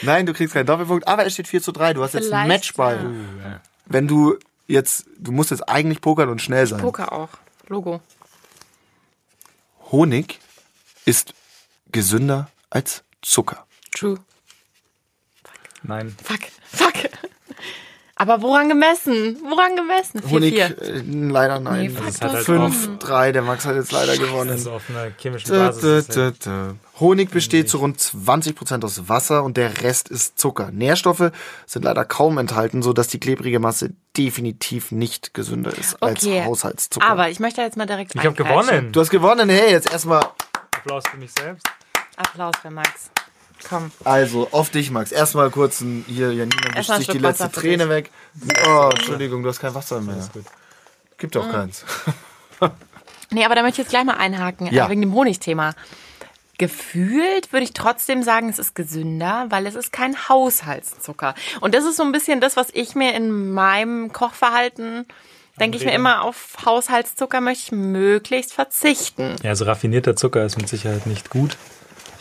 Nein, du kriegst keinen Doppelpunkt, aber es steht 4 zu 3. Du hast jetzt Vielleicht, Matchball. ja. Wenn du jetzt, du musst jetzt eigentlich pokern und schnell sein. Poker auch. Logo. Honig ist gesünder als Zucker. True. Nein. Fuck. Fuck. Aber woran gemessen? Woran gemessen? 4, Honig, 4. äh, leider nein. Nee, fuck, Das hat halt hast 5, 3, der Max hat jetzt leider gewonnen. Also auf einer chemischen Basis. ist halt- dö, dö. Honig besteht zu rund 20% aus Wasser und der Rest ist Zucker. Nährstoffe sind leider kaum enthalten, sodass die klebrige Masse definitiv nicht gesünder ist Okay. als Haushaltszucker. Aber ich möchte jetzt mal direkt Ich habe gewonnen. du hast gewonnen, hey, jetzt erstmal. Applaus für mich selbst. Applaus für Max. Komm. Also, auf dich, Max. Erstmal kurz ein, hier, Janina wischt Erstmal sich die letzte Wasser Träne weg. Oh, Entschuldigung, du hast kein Wasser mehr. Alles gut. Gibt doch keins. Nee, aber da möchte ich jetzt gleich mal einhaken, Ja. äh, wegen dem Honigthema. Gefühlt würde ich trotzdem sagen, es ist gesünder, weil es ist kein Haushaltszucker. Und das ist so ein bisschen das, was ich mir in meinem Kochverhalten, denke ich mir immer, auf Haushaltszucker möchte ich möglichst verzichten. Ja, also raffinierter Zucker ist mit Sicherheit nicht gut.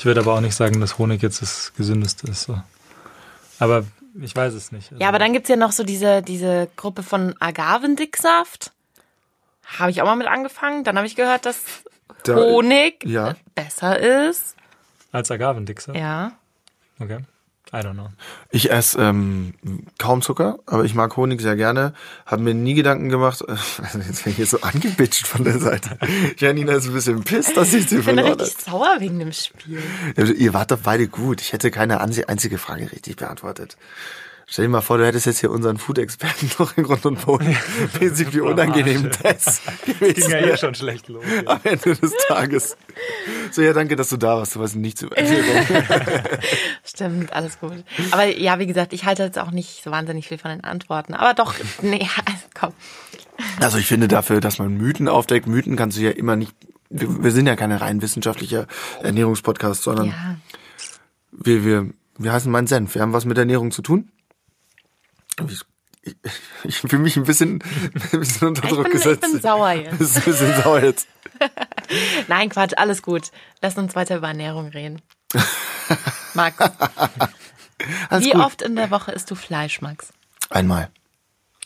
Ich würde aber auch nicht sagen, dass Honig jetzt das gesündeste ist. So. Aber ich weiß es nicht. Also, Ja, aber dann gibt's ja noch so diese, diese Gruppe von Agavendicksaft. Habe ich auch mal mit angefangen. Dann habe ich gehört, dass Da- Honig ja. besser ist. Als Agavendicksaft? Ja. Okay. I don't know. Ich esse ähm, kaum Zucker, aber ich mag Honig sehr gerne. Hab mir nie Gedanken gemacht. Also jetzt bin ich hier so angebitscht von der Seite. Janina ist ein bisschen pisst, dass ich sie Ich bin verloren richtig habe. sauer wegen dem Spiel. Also, Ihr wart doch beide gut. Ich hätte keine einzige Frage richtig beantwortet. Stell dir mal vor, du hättest jetzt hier unseren Food-Experten noch in Grund und Boden. Wie unangenehm das Ging gewesen ja eh schon schlecht los. am Ende des Tages. So, ja, danke, dass du da warst. Du warst nicht zu Ernährung. Stimmt, alles gut. Aber ja, wie gesagt, ich halte jetzt auch nicht so wahnsinnig viel von den Antworten. Aber doch, nee, also komm. Also ich finde dafür, dass man Mythen aufdeckt, Mythen kannst du ja immer nicht, wir, wir sind ja keine rein wissenschaftlicher Ernährungspodcast, sondern Ja. wir, wir, wir heißen mein Senf. Wir haben was mit Ernährung zu tun. Ich, ich, ich fühle mich ein bisschen, ein bisschen unter Ich Druck bin, ich gesetzt. bin sauer jetzt. Das ist ein bisschen sauer jetzt. Nein, Quatsch, alles gut. Lass uns weiter über Ernährung reden. Max, wie gut. oft in der Woche isst du Fleisch, Max? Einmal.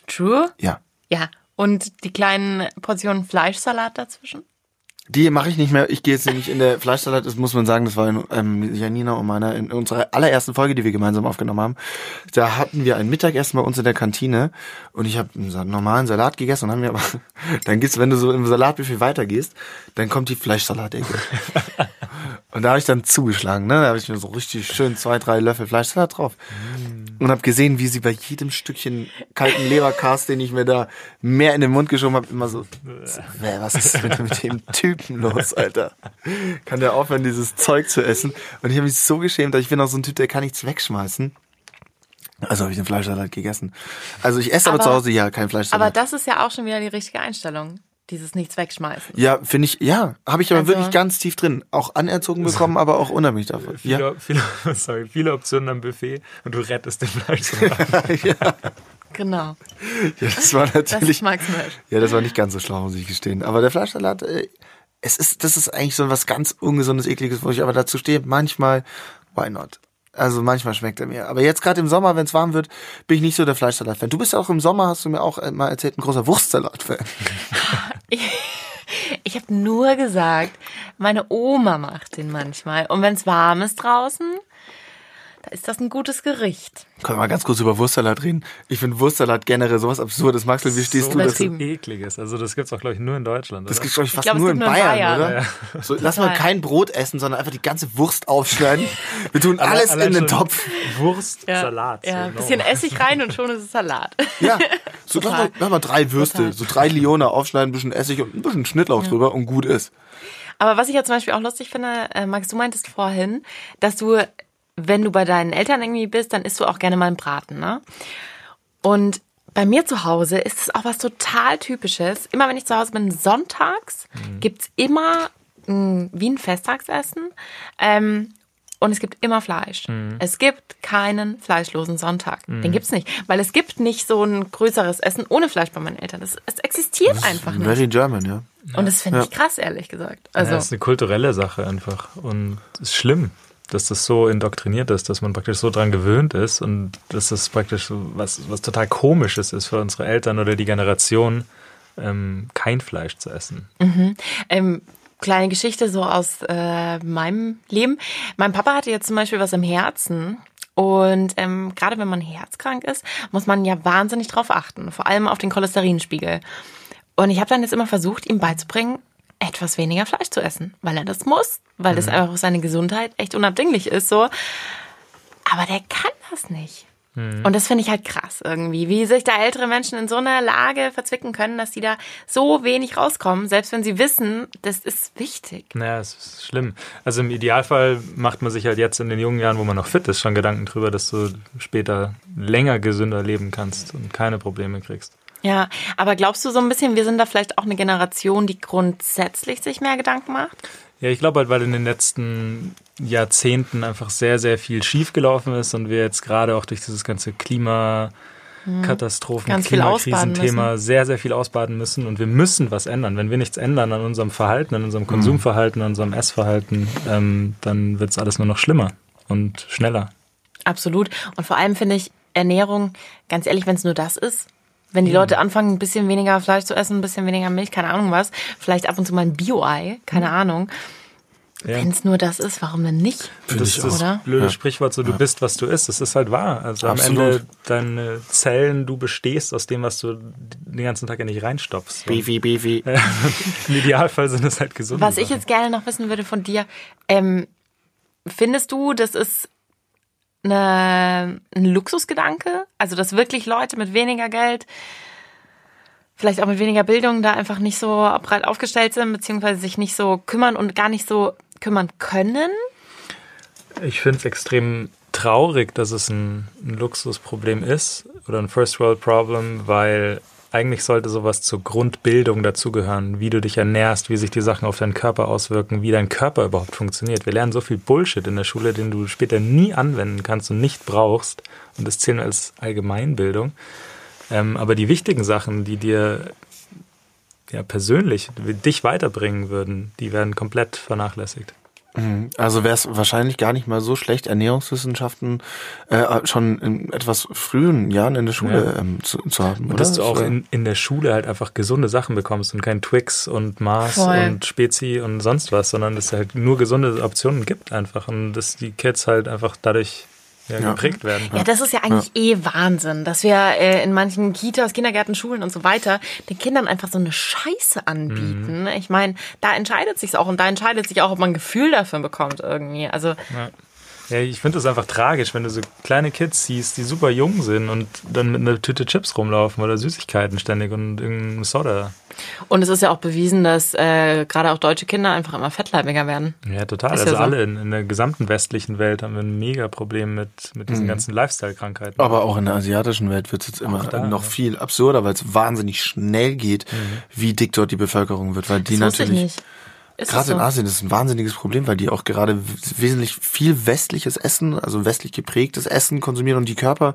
True? Ja. Ja. Und die kleinen Portionen Fleischsalat dazwischen? Die mache ich nicht mehr. Ich gehe jetzt nämlich in der Fleischsalat, das muss man sagen, das war in ähm, Janina und meiner, in unserer allerersten Folge, die wir gemeinsam aufgenommen haben. Da hatten wir ein Mittagessen bei uns in der Kantine und ich habe einen normalen Salat gegessen und haben wir aber, dann gibt's, wenn du so im Salatbuffet weitergehst, dann kommt die Fleischsalatecke. und da habe ich dann zugeschlagen, ne? Da habe ich mir so richtig schön zwei, drei Löffel Fleischsalat drauf. Und habe gesehen, wie sie bei jedem Stückchen kalten Leberkas, den ich mir da mehr in den Mund geschoben habe, immer so, "Wer, was ist mit, mit dem Typen los, Alter? Kann der aufhören, dieses Zeug zu essen? Und ich habe mich so geschämt, dass ich bin auch so ein Typ, der kann nichts wegschmeißen. Also habe ich den Fleischsalat gegessen. Also ich esse aber, Aber- zu Hause ja kein Aber Fleischsalat. das ist ja auch schon wieder die richtige Einstellung. Dieses Nichts wegschmeißen. ja, finde ich, ja, habe ich aber Also- wirklich ganz tief drin. Auch anerzogen bekommen, aber auch unabhängig davon. Ja. Viele, viele, sorry, viele Optionen am Buffet und du rettest den Fleischsalat. Genau. ja, das war Das natürlich. ist Max Merch. Ja, das war nicht ganz so schlau, muss ich gestehen. Aber der Fleischsalat, äh, es ist, das ist eigentlich so was ganz ungesundes, ekliges, wo ich aber dazu stehe, manchmal, why not? Also manchmal schmeckt er mir. Aber jetzt gerade im Sommer, wenn es warm wird, bin ich nicht so der Fleischsalat-Fan. Du bist ja auch im Sommer, hast du mir auch äh, mal erzählt, ein großer Wurstsalat-Fan. Ich habe nur gesagt, meine Oma macht den manchmal. Und wenn es warm ist draußen, ist das ein gutes Gericht. Können wir mal ganz kurz über Wurstsalat reden? Ich finde Wurstsalat generell sowas Absurdes. Maxel, wie stehst so du dazu? ekliges. Also das gibt's auch, glaube ich, nur in Deutschland. Das oder? gibt's, glaube ich, fast glaub, es nur in gibt nur in Bayern, Bayern. oder? So, lass mal kein Brot essen, sondern einfach die ganze Wurst aufschneiden. Wir tun alles allein in den Topf. Wurst, Ja, Salat. ja, so, ein no. bisschen Essig rein und schon ist es Salat. Ja, so lass mal, lass mal drei Würste, Total. so drei Lione aufschneiden, ein bisschen Essig und ein bisschen Schnittlauch drüber und gut ist. Aber was ich ja zum Beispiel auch lustig finde, äh, Max, du meintest vorhin, dass du, wenn du bei deinen Eltern irgendwie bist, dann isst du auch gerne mal einen Braten, ne? Und bei mir zu Hause ist es auch was total Typisches. Immer wenn ich zu Hause bin, sonntags gibt's immer mh, wie ein Festtagsessen. Ähm, und es gibt immer Fleisch. Es gibt keinen fleischlosen Sonntag. Den gibt's nicht. Weil es gibt nicht so ein größeres Essen ohne Fleisch bei meinen Eltern. Das, es existiert einfach nicht. Very German, ja. Und das finde ich krass, ehrlich gesagt. Also, ja, das ist eine kulturelle Sache einfach. Und es ist schlimm, dass das so indoktriniert ist, dass man praktisch so dran gewöhnt ist und dass das praktisch was, was total komisches ist für unsere Eltern oder die Generation, ähm, kein Fleisch zu essen. Ähm, kleine Geschichte so aus äh, meinem Leben. Mein Papa hatte jetzt zum Beispiel was im Herzen. Und ähm, gerade wenn man herzkrank ist, muss man ja wahnsinnig drauf achten. Vor allem auf den Cholesterinspiegel. Und ich habe dann jetzt immer versucht, ihm beizubringen, etwas weniger Fleisch zu essen. Weil er das muss. Weil das einfach für seine Gesundheit echt unabdinglich ist. so. Aber der kann das nicht. Und das finde ich halt krass irgendwie, wie sich da ältere Menschen in so einer Lage verzwicken können, dass sie da so wenig rauskommen, selbst wenn sie wissen, das ist wichtig. Naja, es ist schlimm. Also im Idealfall macht man sich halt jetzt in den jungen Jahren, wo man noch fit ist, schon Gedanken drüber, dass du später länger gesünder leben kannst und keine Probleme kriegst. Ja, aber glaubst du so ein bisschen, wir sind da vielleicht auch eine Generation, die grundsätzlich sich mehr Gedanken macht? Ja, ich glaube halt, weil in den letzten Jahrzehnten einfach sehr, sehr viel schiefgelaufen ist und wir jetzt gerade auch durch dieses ganze Klimakatastrophen, Ganz viel ausbaden Klimakrisenthema sehr, sehr viel ausbaden müssen und wir müssen was ändern. Wenn wir nichts ändern an unserem Verhalten, an unserem Konsumverhalten, an unserem Essverhalten, ähm, dann wird es alles nur noch schlimmer und schneller. Absolut. Und vor allem finde ich Ernährung, ganz ehrlich, wenn es nur das ist, wenn die Leute anfangen, ein bisschen weniger Fleisch zu essen, ein bisschen weniger Milch, keine Ahnung was, vielleicht ab und zu mal ein Bio-Ei, keine Ahnung. Ja. Wenn es nur das ist, warum denn nicht? Das ist das blöde Sprichwort, so du bist, was du isst. Das ist halt wahr. Also am Absolut. Ende deine Zellen, du bestehst aus dem, was du den ganzen Tag ja nicht reinstopfst. Beefy, beefy. Im Idealfall sind es halt gesunde Was ich jetzt gerne noch wissen würde von dir, ähm, findest du, das ist eine, ein Luxusgedanke? Also, dass wirklich Leute mit weniger Geld, vielleicht auch mit weniger Bildung, da einfach nicht so breit aufgestellt sind, beziehungsweise sich nicht so kümmern und gar nicht so kümmern können? Ich finde es extrem traurig, dass es ein, ein Luxusproblem ist oder ein First World Problem, weil eigentlich sollte sowas zur Grundbildung dazugehören, wie du dich ernährst, wie sich die Sachen auf deinen Körper auswirken, wie dein Körper überhaupt funktioniert. Wir lernen so viel Bullshit in der Schule, den du später nie anwenden kannst und nicht brauchst. Und das zählen als Allgemeinbildung. Ähm, aber die wichtigen Sachen, die dir ja, persönlich dich weiterbringen würden, die werden komplett vernachlässigt. Also wäre es wahrscheinlich gar nicht mal so schlecht, Ernährungswissenschaften äh, schon in etwas frühen Jahren in der Schule Ja. ähm, zu, zu haben. Und oder? dass du auch in, in der Schule halt einfach gesunde Sachen bekommst und kein Twix und Mars Voll. und Spezi und sonst was, sondern dass es halt nur gesunde Optionen gibt einfach und dass die Kids halt einfach dadurch ja, Ja. geprägt werden. Ja, das ist ja eigentlich eh Wahnsinn, dass wir äh, in manchen Kitas, Kindergärten, Schulen und so weiter den Kindern einfach so eine Scheiße anbieten. Ich meine, da entscheidet sich's auch und da entscheidet sich auch, ob man ein Gefühl dafür bekommt irgendwie. Also Ja, ich finde das einfach tragisch, wenn du so kleine Kids siehst, die super jung sind und dann mit einer Tüte Chips rumlaufen oder Süßigkeiten ständig und irgendein Soda. und es ist ja auch bewiesen, dass äh, gerade auch deutsche Kinder einfach immer fettleibiger werden. Ja, total. Ist ja also so. alle in, in der gesamten westlichen Welt haben wir ein mega Problem mit, mit diesen ganzen Lifestyle-Krankheiten. Aber auch in der asiatischen Welt wird es jetzt immer da, noch ja. viel absurder, weil es wahnsinnig schnell geht, wie dick dort die Bevölkerung wird, weil die Das ich natürlich nicht. Ist Gerade so? in Asien ist es ein wahnsinniges Problem, weil die auch gerade wesentlich viel westliches Essen, also westlich geprägtes Essen konsumieren und die Körper,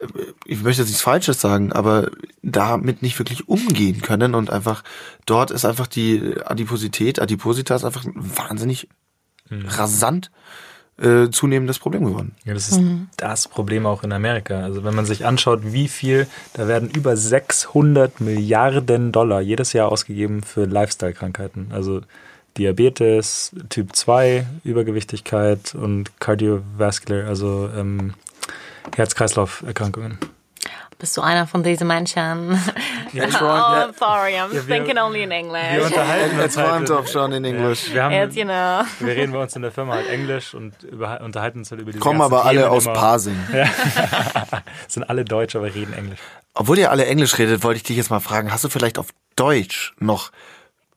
äh, ich möchte jetzt nichts Falsches sagen, aber damit nicht wirklich umgehen können und einfach dort ist einfach die Adiposität, Adipositas einfach ein wahnsinnig rasant äh, zunehmendes Problem geworden. Ja, das ist das Problem auch in Amerika. Also wenn man sich anschaut, wie viel, da werden über 600 Milliarden Dollar jedes Jahr ausgegeben für Lifestyle-Krankheiten. Also Diabetes, Typ 2, Übergewichtigkeit und Cardiovascular, also ähm, Herz-Kreislauf-Erkrankungen. Bist du einer von diesen Menschen? Ja, oh, ja. sorry, I'm Ja, wir- thinking only in Wir English. unterhalten Er uns halt, auch schon in Englisch. wir, haben, Jetzt, you know. wir reden bei uns in der Firma halt Englisch und über, unterhalten uns halt über diese Kommen aber alle Themen aus immer. Pasing. Sind alle Deutsch, aber reden Englisch. Obwohl ihr alle Englisch redet, wollte ich dich jetzt mal fragen, hast du vielleicht auf Deutsch noch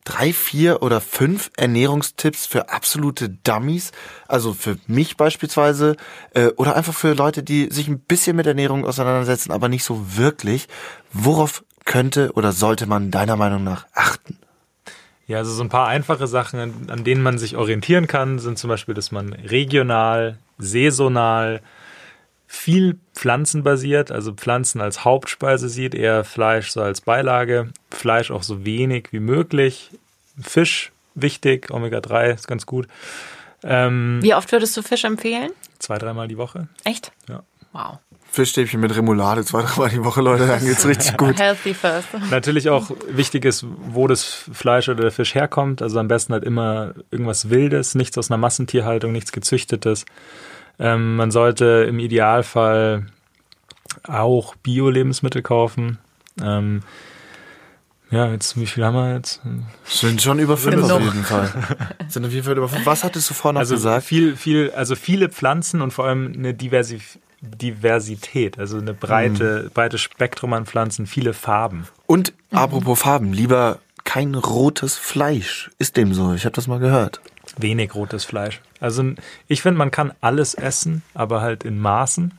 drei, vier oder fünf Ernährungstipps für absolute Dummies? Also für mich beispielsweise äh, oder einfach für Leute, die sich ein bisschen mit Ernährung auseinandersetzen, aber nicht so wirklich. Worauf könnte oder sollte man deiner Meinung nach achten? Ja, also so ein paar einfache Sachen, an, an denen man sich orientieren kann, sind zum Beispiel, dass man regional, saisonal, viel pflanzenbasiert, also Pflanzen als Hauptspeise sieht, eher Fleisch so als Beilage, Fleisch auch so wenig wie möglich, Fisch wichtig, Omega-3 ist ganz gut. Ähm, Wie oft würdest du Fisch empfehlen? zwei, dreimal die Woche. Echt? Ja. Wow. Fischstäbchen mit Remoulade zwei, dreimal die Woche, Leute, dann geht's richtig gut. Healthy first. Natürlich auch wichtig ist, wo das Fleisch oder der Fisch herkommt. Also am besten halt immer irgendwas Wildes, nichts aus einer Massentierhaltung, nichts Gezüchtetes. Ähm, man sollte im Idealfall auch Bio-Lebensmittel kaufen. Ähm, ja, jetzt, wie viel haben wir jetzt? Sind schon über fünf auf jeden Fall. Sind auf jeden Fall über fünf. Was hattest du vorhin noch Also gesagt? viel, viel, also viele Pflanzen und vor allem eine Diversi Diversität, also eine breite, breites Spektrum an Pflanzen, viele Farben. Und apropos Farben, lieber kein rotes Fleisch. Ist dem so? Ich habe das mal gehört. Wenig rotes Fleisch. Also ich finde, man kann alles essen, aber halt in Maßen.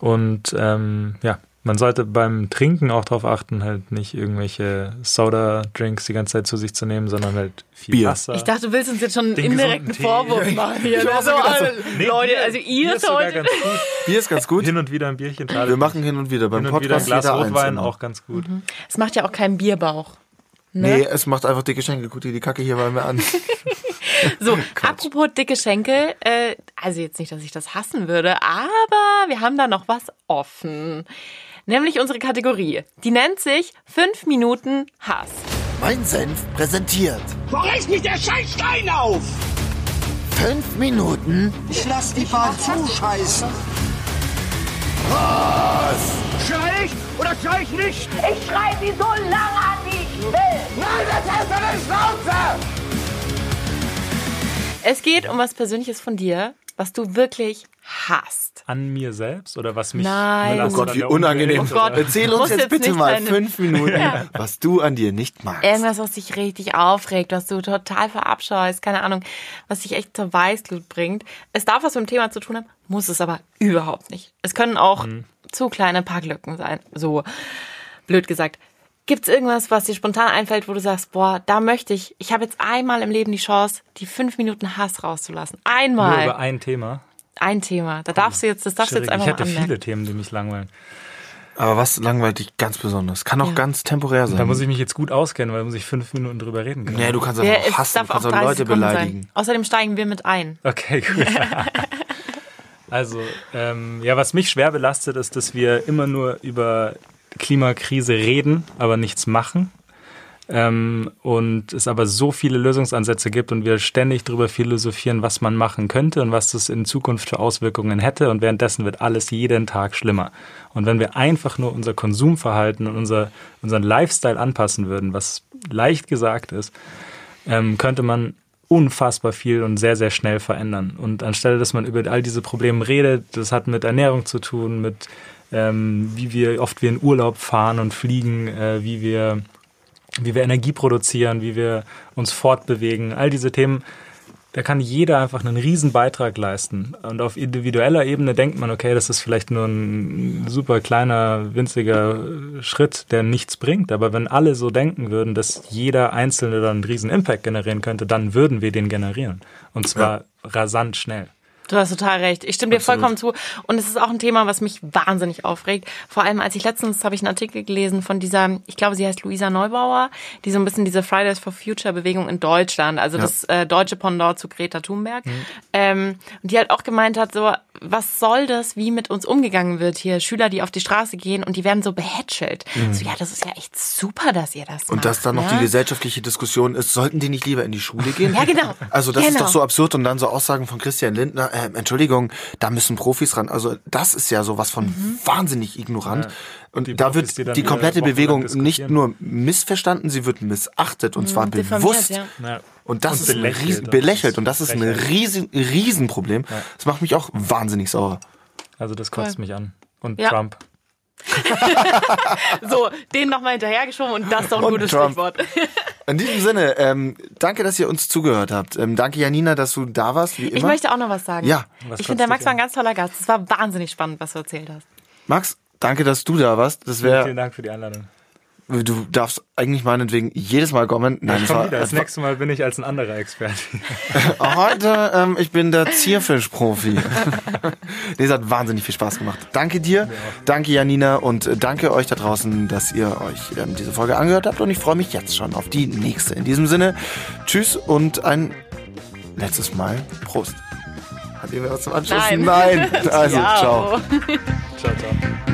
Und ähm, ja, man sollte beim Trinken auch darauf achten, halt nicht irgendwelche Soda-Drinks die ganze Zeit zu sich zu nehmen, sondern halt viel Bier. Wasser. Ich dachte, du willst uns jetzt schon einen Den indirekten Tee. Vorwurf machen hier. Ich hab auch so So, gedacht, so, also, Nee, Leute, Bier- also Bier ihr ist sogar solltet... ganz gut. Bier ist ganz gut. Hin und wieder ein Bierchen. Wir machen hin und wieder beim hin und wieder ein Podcast Glas Rotwein einzeln. auch ganz gut. Es macht ja auch keinen Bierbauch. Nee, Ne? es macht einfach dicke Schenkel. Guck dir die Kacke hier mal mehr an. So, apropos dicke Schenkel, äh, also jetzt nicht, dass ich das hassen würde, aber wir haben da noch was offen. Nämlich unsere Kategorie. Die nennt sich 5 Minuten Hass. mein Senf präsentiert. Wo reißt mich der Scheißstein auf? Fünf Minuten Ich lass die Bahn zuscheißen. Schrei ich oder schrei ich nicht? Ich schreibe sie so lange an, wie will. Nein, das heißt eine Schnauze! Es geht um was Persönliches von dir, was du wirklich hasst. An mir selbst oder was mich Nein. Oh Gott, an wie unangenehm. Oh Gott. Erzähl uns jetzt jetzt bitte mal deine- fünf Minuten, was du an dir nicht magst. Irgendwas, was dich richtig aufregt, was du total verabscheust, keine Ahnung, was dich echt zur Weißglut bringt. Es darf was mit dem Thema zu tun haben, muss es aber überhaupt nicht. Es können auch zu kleine Parklücken sein. So blöd gesagt. Gibt's irgendwas, was dir spontan einfällt, wo du sagst, boah, da möchte ich, ich habe jetzt einmal im Leben die Chance, die fünf Minuten Hass rauszulassen. Nur Einmal. über ein Thema. Ein Thema. Da darfst du jetzt, das darfst du jetzt einfach Ich mal hätte anmerken. viele Themen, die mich langweilen. Aber was langweilt dich ganz besonders? Kann auch Ja. ganz temporär sein. Da muss ich mich jetzt gut auskennen, weil muss ich fünf Minuten drüber reden können. nee, du kannst Ja, auch es hassen, du kannst auch 30 Leute Sekunden beleidigen. sein. Außerdem steigen wir mit ein. Okay, gut. also, ähm, ja, was mich schwer belastet, ist, dass wir immer nur über Klimakrise reden, aber nichts machen. Ähm, und es aber so viele Lösungsansätze gibt und wir ständig darüber philosophieren, was man machen könnte und was das in Zukunft für Auswirkungen hätte. Und währenddessen wird alles jeden Tag schlimmer. Und wenn wir einfach nur unser Konsumverhalten und unser, unseren Lifestyle anpassen würden, was leicht gesagt ist, ähm, könnte man unfassbar viel und sehr, sehr schnell verändern. Und anstelle, dass man über all diese Probleme redet, das hat mit Ernährung zu tun, mit ähm, wie wir oft wir in Urlaub fahren und fliegen, äh, wie wir wie wir Energie produzieren, wie wir uns fortbewegen, all diese Themen, da kann jeder einfach einen riesen Beitrag leisten. Und auf individueller Ebene denkt man, okay, das ist vielleicht nur ein super kleiner, winziger Schritt, der nichts bringt. Aber wenn alle so denken würden, dass jeder Einzelne dann einen riesen Impact generieren könnte, dann würden wir den generieren. Und zwar rasant schnell. Du hast total recht. Ich stimme dir Absolut. vollkommen zu. Und es ist auch ein Thema, was mich wahnsinnig aufregt. Vor allem, als ich letztens habe ich einen Artikel gelesen von dieser, ich glaube, sie heißt Luisa Neubauer, die so ein bisschen diese Fridays for Future Bewegung in Deutschland, also das äh, deutsche Pendant zu Greta Thunberg, ähm, und die halt auch gemeint hat, so, was soll das, wie mit uns umgegangen wird hier? Schüler, die auf die Straße gehen und die werden so behätschelt. So, ja, das ist ja echt super, dass ihr das Und macht, dass dann noch ne? die gesellschaftliche Diskussion ist, sollten die nicht lieber in die Schule gehen? Ja, genau. Also das ist Genau. doch so absurd und dann so Aussagen von Christian Lindner, äh, Entschuldigung, da müssen Profis ran. Also das ist ja sowas von Mhm. wahnsinnig ignorant. Und Die da Profis, die wird die ihre komplette Bewegung nicht nur missverstanden, sie wird missachtet und zwar Mhm, diffamiert, bewusst. ja. Ja. Und das ist ein belächelt. Ries belächelt und das ist ein riesen, Riesenproblem. Das macht mich auch wahnsinnig sauer. Also das kotzt Voll. mich an. Und Ja. Trump. So, den nochmal hinterhergeschoben und das ist doch ein Und gutes Trump. Stichwort. In diesem Sinne, ähm, danke, dass ihr uns zugehört habt. Ähm, danke, Janina, dass du da warst, wie immer. Ich möchte auch noch was sagen. Ja. Was ich finde, der Max war ein an? ganz toller Gast. Es war wahnsinnig spannend, was du erzählt hast. Max, danke, dass du da warst. Das Vielen wäre, Dank für die Einladung. Du darfst eigentlich meinetwegen jedes Mal kommen. Nein, Schon war, wieder. Das nächste Mal bin ich als ein anderer Experte. heute, ähm, ich bin der Zierfisch-Profi. nee, es hat wahnsinnig viel Spaß gemacht. Danke dir, danke Janina und äh, danke euch da draußen, dass ihr euch ähm, diese Folge angehört habt und ich freue mich jetzt schon auf die nächste. In diesem Sinne, tschüss und ein letztes Mal Prost. Hat ihr was zum Anschluss? Nein. Nein. Also, Ja, ciao. Ciao, ciao.